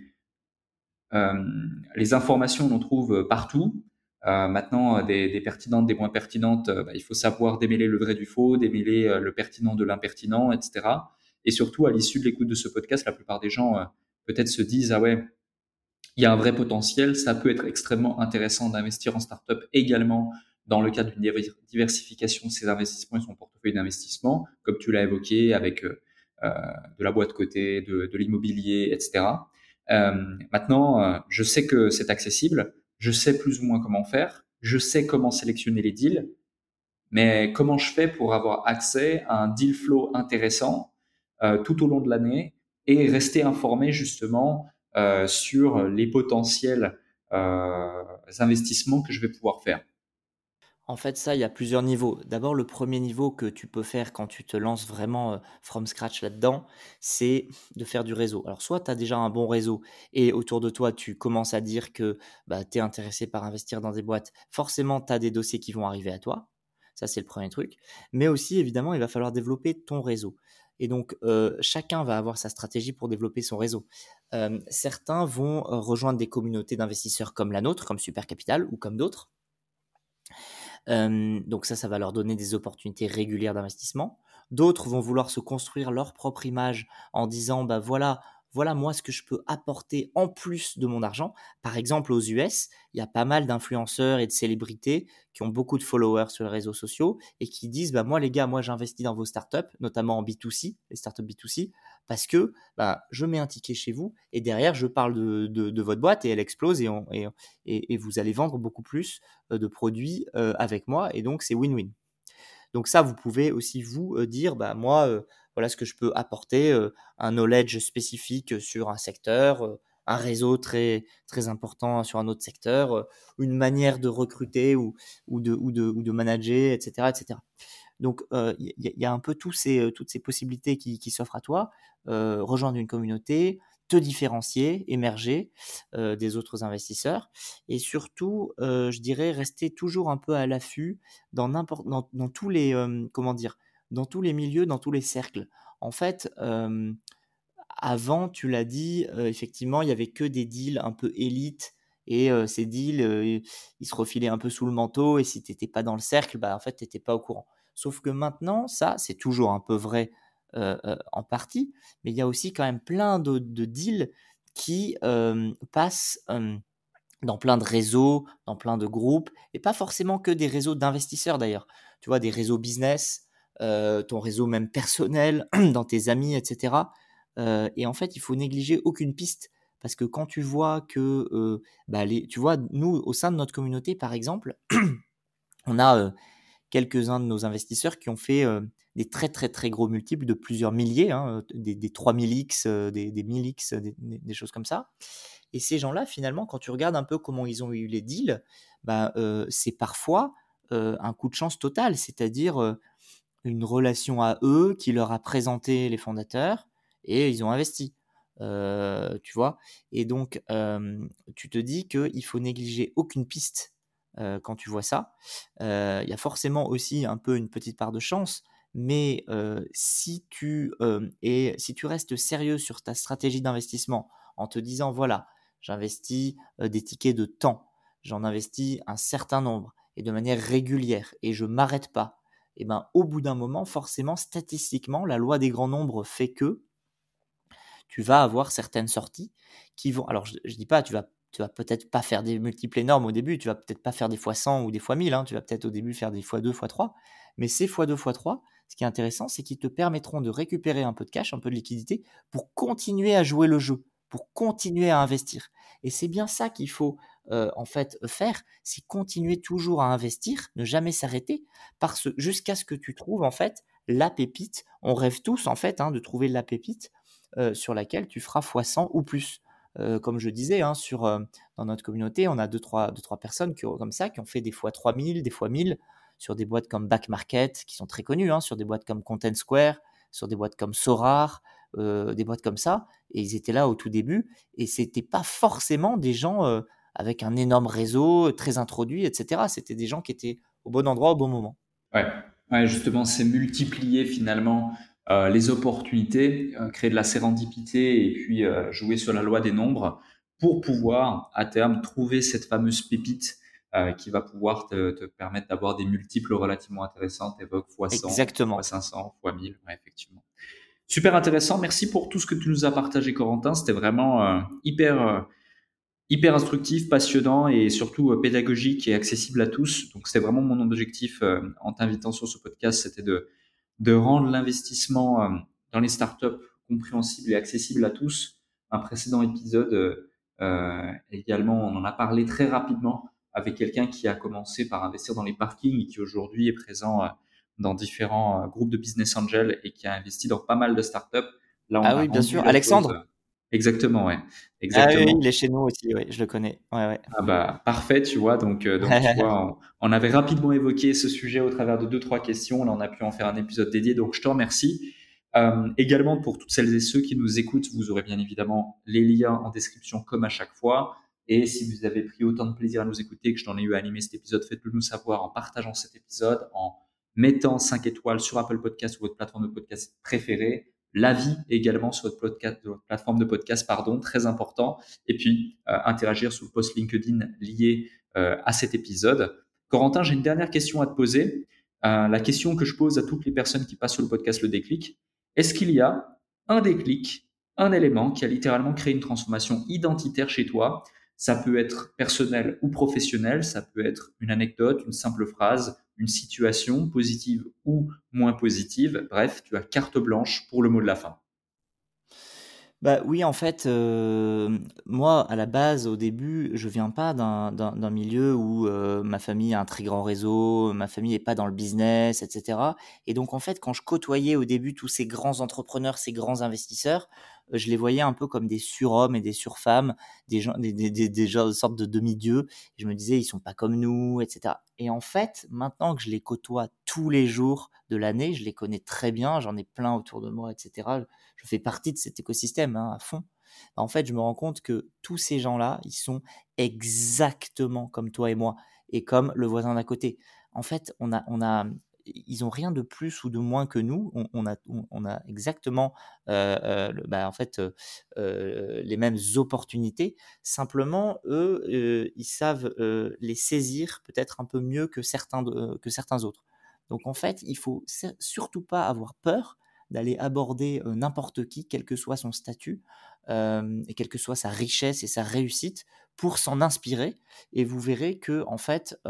les informations, on en trouve partout. Maintenant, des, des, pertinentes, des moins pertinentes, bah, il faut savoir démêler le vrai du faux, démêler le pertinent de l'impertinent, etc. Et surtout, à l'issue de l'écoute de ce podcast, la plupart des gens peut-être se disent ah ouais, il y a un vrai potentiel, ça peut être extrêmement intéressant d'investir en startup également dans le cadre d'une diversification de ses investissements et son portefeuille d'investissement, comme tu l'as évoqué avec euh, euh, de la boîte côté, de, de l'immobilier, etc. Euh, maintenant, euh, je sais que c'est accessible, je sais plus ou moins comment faire, je sais comment sélectionner les deals, mais comment je fais pour avoir accès à un deal flow intéressant euh, tout au long de l'année et rester informé justement euh, sur les potentiels euh, investissements que je vais pouvoir faire? En fait, ça, il y a plusieurs niveaux. D'abord, le premier niveau que tu peux faire quand tu te lances vraiment euh, from scratch là-dedans, c'est de faire du réseau. Alors, soit tu as déjà un bon réseau et autour de toi, tu commences à dire que bah, tu es intéressé par investir dans des boîtes, forcément, tu as des dossiers qui vont arriver à toi. Ça, c'est le premier truc. Mais aussi, évidemment, il va falloir développer ton réseau. Et donc, euh, chacun va avoir sa stratégie pour développer son réseau. Euh, certains vont rejoindre des communautés d'investisseurs comme la nôtre, comme Super Capital ou comme d'autres. Donc ça, ça va leur donner des opportunités régulières d'investissement. D'autres vont vouloir se construire leur propre image en disant, bah voilà, voilà moi ce que je peux apporter en plus de mon argent. Par exemple, aux US, il y a pas mal d'influenceurs et de célébrités qui ont beaucoup de followers sur les réseaux sociaux et qui disent bah moi les gars, moi j'investis dans vos startups, notamment en B2C, les startups B2C, parce que bah, je mets un ticket chez vous et derrière je parle de, votre boîte et elle explose et, et, et, vous allez vendre beaucoup plus euh, de produits euh, avec moi et donc c'est win-win. Donc ça, vous pouvez aussi vous euh, dire, bah moi, voilà ce que je peux apporter, euh, un knowledge spécifique sur un secteur, euh, un réseau très très important sur un autre secteur, euh, une manière de recruter ou, ou, de, ou, de, ou de manager, etc. etc. Donc il y, a un peu tous ces, toutes ces possibilités qui, qui s'offrent à toi, rejoindre une communauté, te différencier, émerger des autres investisseurs et surtout, je dirais, rester toujours un peu à l'affût dans, dans, dans tous les, comment dire, dans tous les milieux, dans tous les cercles. En fait, avant, tu l'as dit, effectivement, il y avait que des deals un peu élites et ces deals, ils se refilaient un peu sous le manteau et si tu n'étais pas dans le cercle, bah, en fait, tu n'étais pas au courant. Sauf que maintenant, ça, c'est toujours un peu vrai en partie, mais il y a aussi quand même plein de, de deals qui passent dans plein de réseaux, dans plein de groupes, et pas forcément que des réseaux d'investisseurs d'ailleurs. Tu vois, des réseaux business, euh, ton réseau même personnel, dans tes amis, etc. Euh, et en fait, il faut négliger aucune piste parce que quand tu vois que, euh, bah, tu vois, nous, au sein de notre communauté, par exemple, on a quelques-uns de nos investisseurs qui ont fait des très très très gros multiples de plusieurs milliers, hein, des, des 3000x, des, des 1000x, des, choses comme ça. Et ces gens-là, finalement, quand tu regardes un peu comment ils ont eu les deals, bah, c'est parfois un coup de chance total. C'est-à-dire, une relation à eux qui leur a présenté les fondateurs et ils ont investi. Euh, tu vois? Et donc, euh, tu te dis qu'il faut négliger aucune piste euh, quand tu vois ça. Il y a forcément aussi un peu une petite part de chance, mais si, tu, si tu restes sérieux sur ta stratégie d'investissement en te disant, voilà, j'investis des tickets de temps, j'en investis un certain nombre et de manière régulière et je m'arrête pas eh ben, au bout d'un moment, forcément, statistiquement, la loi des grands nombres fait que tu vas avoir certaines sorties qui vont. Alors, je, ne dis pas, tu vas, tu vas peut-être pas faire des multiples énormes au début, tu vas peut-être pas faire des fois 100 ou des fois 1000, hein, tu vas peut-être au début faire des fois 2, fois 3, mais ces fois 2, fois 3, ce qui est intéressant, c'est qu'ils te permettront de récupérer un peu de cash, un peu de liquidité pour continuer à jouer le jeu, pour continuer à investir. Et c'est bien ça qu'il faut euh, en fait faire, c'est continuer toujours à investir, ne jamais s'arrêter, parce jusqu'à ce que tu trouves en fait la pépite. On rêve tous en fait hein, de trouver la pépite euh, sur laquelle tu feras x100 ou plus. Euh, comme je disais, hein, sur, dans notre communauté, on a deux trois, deux, trois personnes qui, comme ça qui ont fait des fois 3000, des fois 1000 sur des boîtes comme Back Market, qui sont très connues, hein, sur des boîtes comme Content Square, sur des boîtes comme Sorar, des boîtes comme ça. Et ils étaient là au tout début. Et c'était pas forcément des gens avec un énorme réseau, très introduit, etc. C'était des gens qui étaient au bon endroit au bon moment. Ouais, justement, c'est multiplier finalement euh, les opportunités, euh, créer de la sérendipité et puis euh, jouer sur la loi des nombres pour pouvoir à terme trouver cette fameuse pépite qui va pouvoir te, te permettre d'avoir des multiples relativement intéressantes, évoque x100, Exactement. x500, x1000, ouais, effectivement. Super intéressant. Merci pour tout ce que tu nous as partagé, Corentin. C'était vraiment hyper, hyper instructif, passionnant et surtout euh, pédagogique et accessible à tous. Donc, c'était vraiment mon objectif en t'invitant sur ce podcast, c'était de, de rendre l'investissement dans les startups compréhensible et accessible à tous. Un précédent épisode également, on en a parlé très rapidement avec quelqu'un qui a commencé par investir dans les parkings et qui aujourd'hui est présent dans différents euh, groupes de business angels et qui a investi dans pas mal de startups. Là, on ah oui, bien sûr. Alexandre? Exactement, ouais. Exactement. Ah oui, il est chez nous aussi, oui, je le connais. Ouais, ouais. Ah bah, parfait, tu vois. Donc, euh, donc tu vois, on, avait rapidement évoqué ce sujet au travers de deux, trois questions. Là, on a pu en faire un épisode dédié. Donc, je te remercie. Euh, également, pour toutes celles et ceux qui nous écoutent, vous aurez bien évidemment les liens en description comme à chaque fois. Et si vous avez pris autant de plaisir à nous écouter que je t'en ai eu à animer cet épisode, faites-le nous savoir en partageant cet épisode, en mettant 5 étoiles sur Apple Podcast ou votre plateforme de podcast préférée, l'avis également sur votre, plateforme de podcast, pardon, très important, et puis euh, interagir sur le post LinkedIn lié euh, à cet épisode. Corentin, j'ai une dernière question à te poser. Euh, la question que je pose à toutes les personnes qui passent sur le podcast Le Déclic, est-ce qu'il y a un déclic, un élément qui a littéralement créé une transformation identitaire chez toi? Ça peut être personnel ou professionnel, ça peut être une anecdote, une simple phrase, une situation positive ou moins positive. Bref, tu as carte blanche pour le mot de la fin. Bah oui, en fait, euh, moi, à la base, au début, je viens pas d'un milieu où euh, ma famille a un très grand réseau, ma famille est pas dans le business, etc. Et donc, en fait, quand je côtoyais au début tous ces grands entrepreneurs, ces grands investisseurs, je les voyais un peu comme des surhommes et des surfemmes, des gens, des, des, des, gens de sorte de demi-dieux. Je me disais, ils sont pas comme nous, etc. Et en fait, maintenant que je les côtoie tous les jours de l'année, je les connais très bien, j'en ai plein autour de moi, etc. Je fais partie de cet écosystème hein, à fond. En fait, je me rends compte que tous ces gens-là, ils sont exactement comme toi et moi et comme le voisin d'à côté. En fait, on a, on a, ils ont rien de plus ou de moins que nous. On, a, on, a exactement, euh, euh, bah, en fait, euh, les mêmes opportunités. Simplement, eux, ils savent les saisir peut-être un peu mieux que certains, que certains autres. Donc, en fait, il faut surtout pas avoir peur d'aller aborder n'importe qui, quel que soit son statut, et quelle que soit sa richesse et sa réussite, pour s'en inspirer. Et vous verrez que, en fait,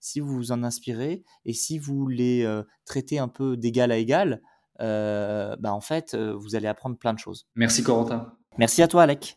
si vous vous en inspirez et si vous les traitez un peu d'égal à égal, bah, en fait, vous allez apprendre plein de choses. Merci Corentin. Merci à toi, Alec.